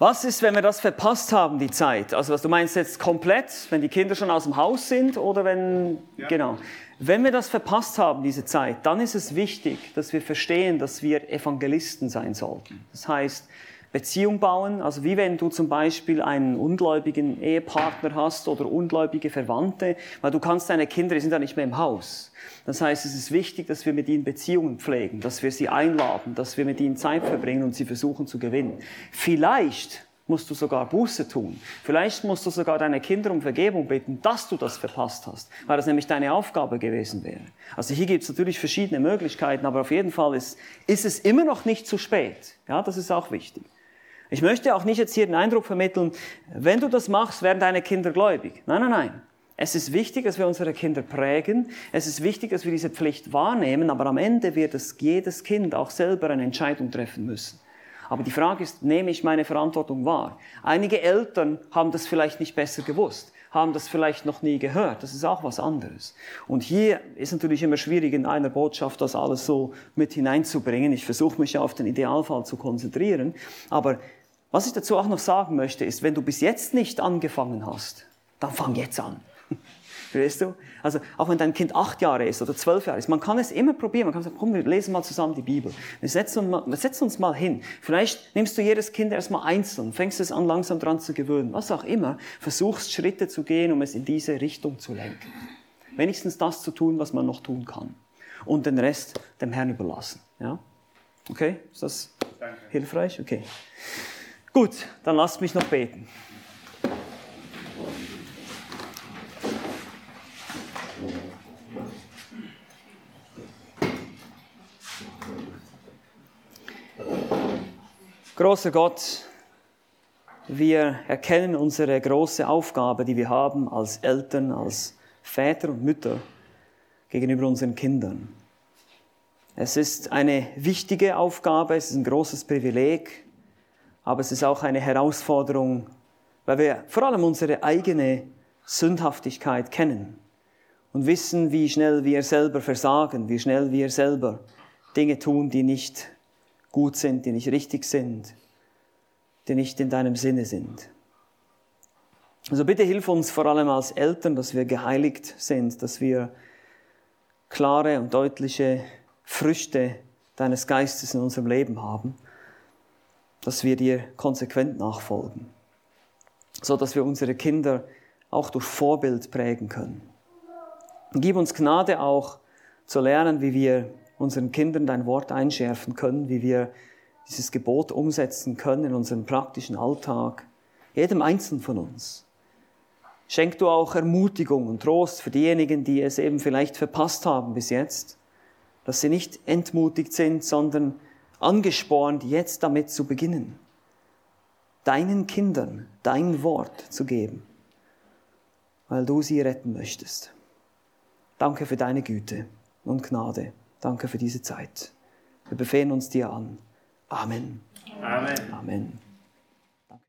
Was ist, wenn wir das verpasst haben, die Zeit? Also, was du meinst jetzt komplett, wenn die Kinder schon aus dem Haus sind oder wenn, ja. genau. Wenn wir das verpasst haben, diese Zeit, dann ist es wichtig, dass wir verstehen, dass wir Evangelisten sein sollten. Das heißt, Beziehung bauen, also wie wenn du zum Beispiel einen ungläubigen Ehepartner hast oder ungläubige Verwandte, weil du kannst deine Kinder, die sind ja nicht mehr im Haus. Das heißt, es ist wichtig, dass wir mit ihnen Beziehungen pflegen, dass wir sie einladen, dass wir mit ihnen Zeit verbringen und sie versuchen zu gewinnen. Vielleicht musst du sogar Buße tun. Vielleicht musst du sogar deine Kinder um Vergebung bitten, dass du das verpasst hast, weil das nämlich deine Aufgabe gewesen wäre. Also hier gibt es natürlich verschiedene Möglichkeiten, aber auf jeden Fall ist, ist es immer noch nicht zu spät. Ja, das ist auch wichtig. Ich möchte auch nicht jetzt hier den Eindruck vermitteln, wenn du das machst, werden deine Kinder gläubig. Nein, nein, nein. Es ist wichtig, dass wir unsere Kinder prägen. Es ist wichtig, dass wir diese Pflicht wahrnehmen. Aber am Ende wird es jedes Kind auch selber eine Entscheidung treffen müssen. Aber die Frage ist, nehme ich meine Verantwortung wahr? Einige Eltern haben das vielleicht nicht besser gewusst, haben das vielleicht noch nie gehört. Das ist auch was anderes. Und hier ist natürlich immer schwierig, in einer Botschaft das alles so mit hineinzubringen. Ich versuche mich ja auf den Idealfall zu konzentrieren. Aber was ich dazu auch noch sagen möchte, ist, wenn du bis jetzt nicht angefangen hast, dann fang jetzt an. Verstehst du? Also, auch wenn dein Kind acht Jahre ist oder zwölf Jahre ist, man kann es immer probieren. Man kann sagen, komm, wir lesen mal zusammen die Bibel. Wir setzen, uns mal, wir setzen uns mal hin. Vielleicht nimmst du jedes Kind erstmal einzeln, fängst es an, langsam dran zu gewöhnen. Was auch immer. Versuchst Schritte zu gehen, um es in diese Richtung zu lenken. Wenigstens das zu tun, was man noch tun kann. Und den Rest dem Herrn überlassen. Ja? Okay? Ist das Danke. hilfreich? Okay. Gut, dann lasst mich noch beten. Großer Gott, wir erkennen unsere große Aufgabe, die wir haben als Eltern, als Väter und Mütter gegenüber unseren Kindern. Es ist eine wichtige Aufgabe, es ist ein großes Privileg, aber es ist auch eine Herausforderung, weil wir vor allem unsere eigene Sündhaftigkeit kennen und wissen, wie schnell wir selber versagen, wie schnell wir selber Dinge tun, die nicht gut sind, die nicht richtig sind, die nicht in deinem Sinne sind. Also bitte hilf uns vor allem als Eltern, dass wir geheiligt sind, dass wir klare und deutliche Früchte deines Geistes in unserem Leben haben dass wir dir konsequent nachfolgen, so dass wir unsere Kinder auch durch Vorbild prägen können. Und gib uns Gnade auch zu lernen, wie wir unseren Kindern dein Wort einschärfen können, wie wir dieses Gebot umsetzen können in unserem praktischen Alltag, jedem Einzelnen von uns. Schenk du auch Ermutigung und Trost für diejenigen, die es eben vielleicht verpasst haben bis jetzt, dass sie nicht entmutigt sind, sondern angespornt, jetzt damit zu beginnen, deinen Kindern dein Wort zu geben, weil du sie retten möchtest. Danke für deine Güte und Gnade. Danke für diese Zeit. Wir befehlen uns dir an. Amen. Amen. Amen.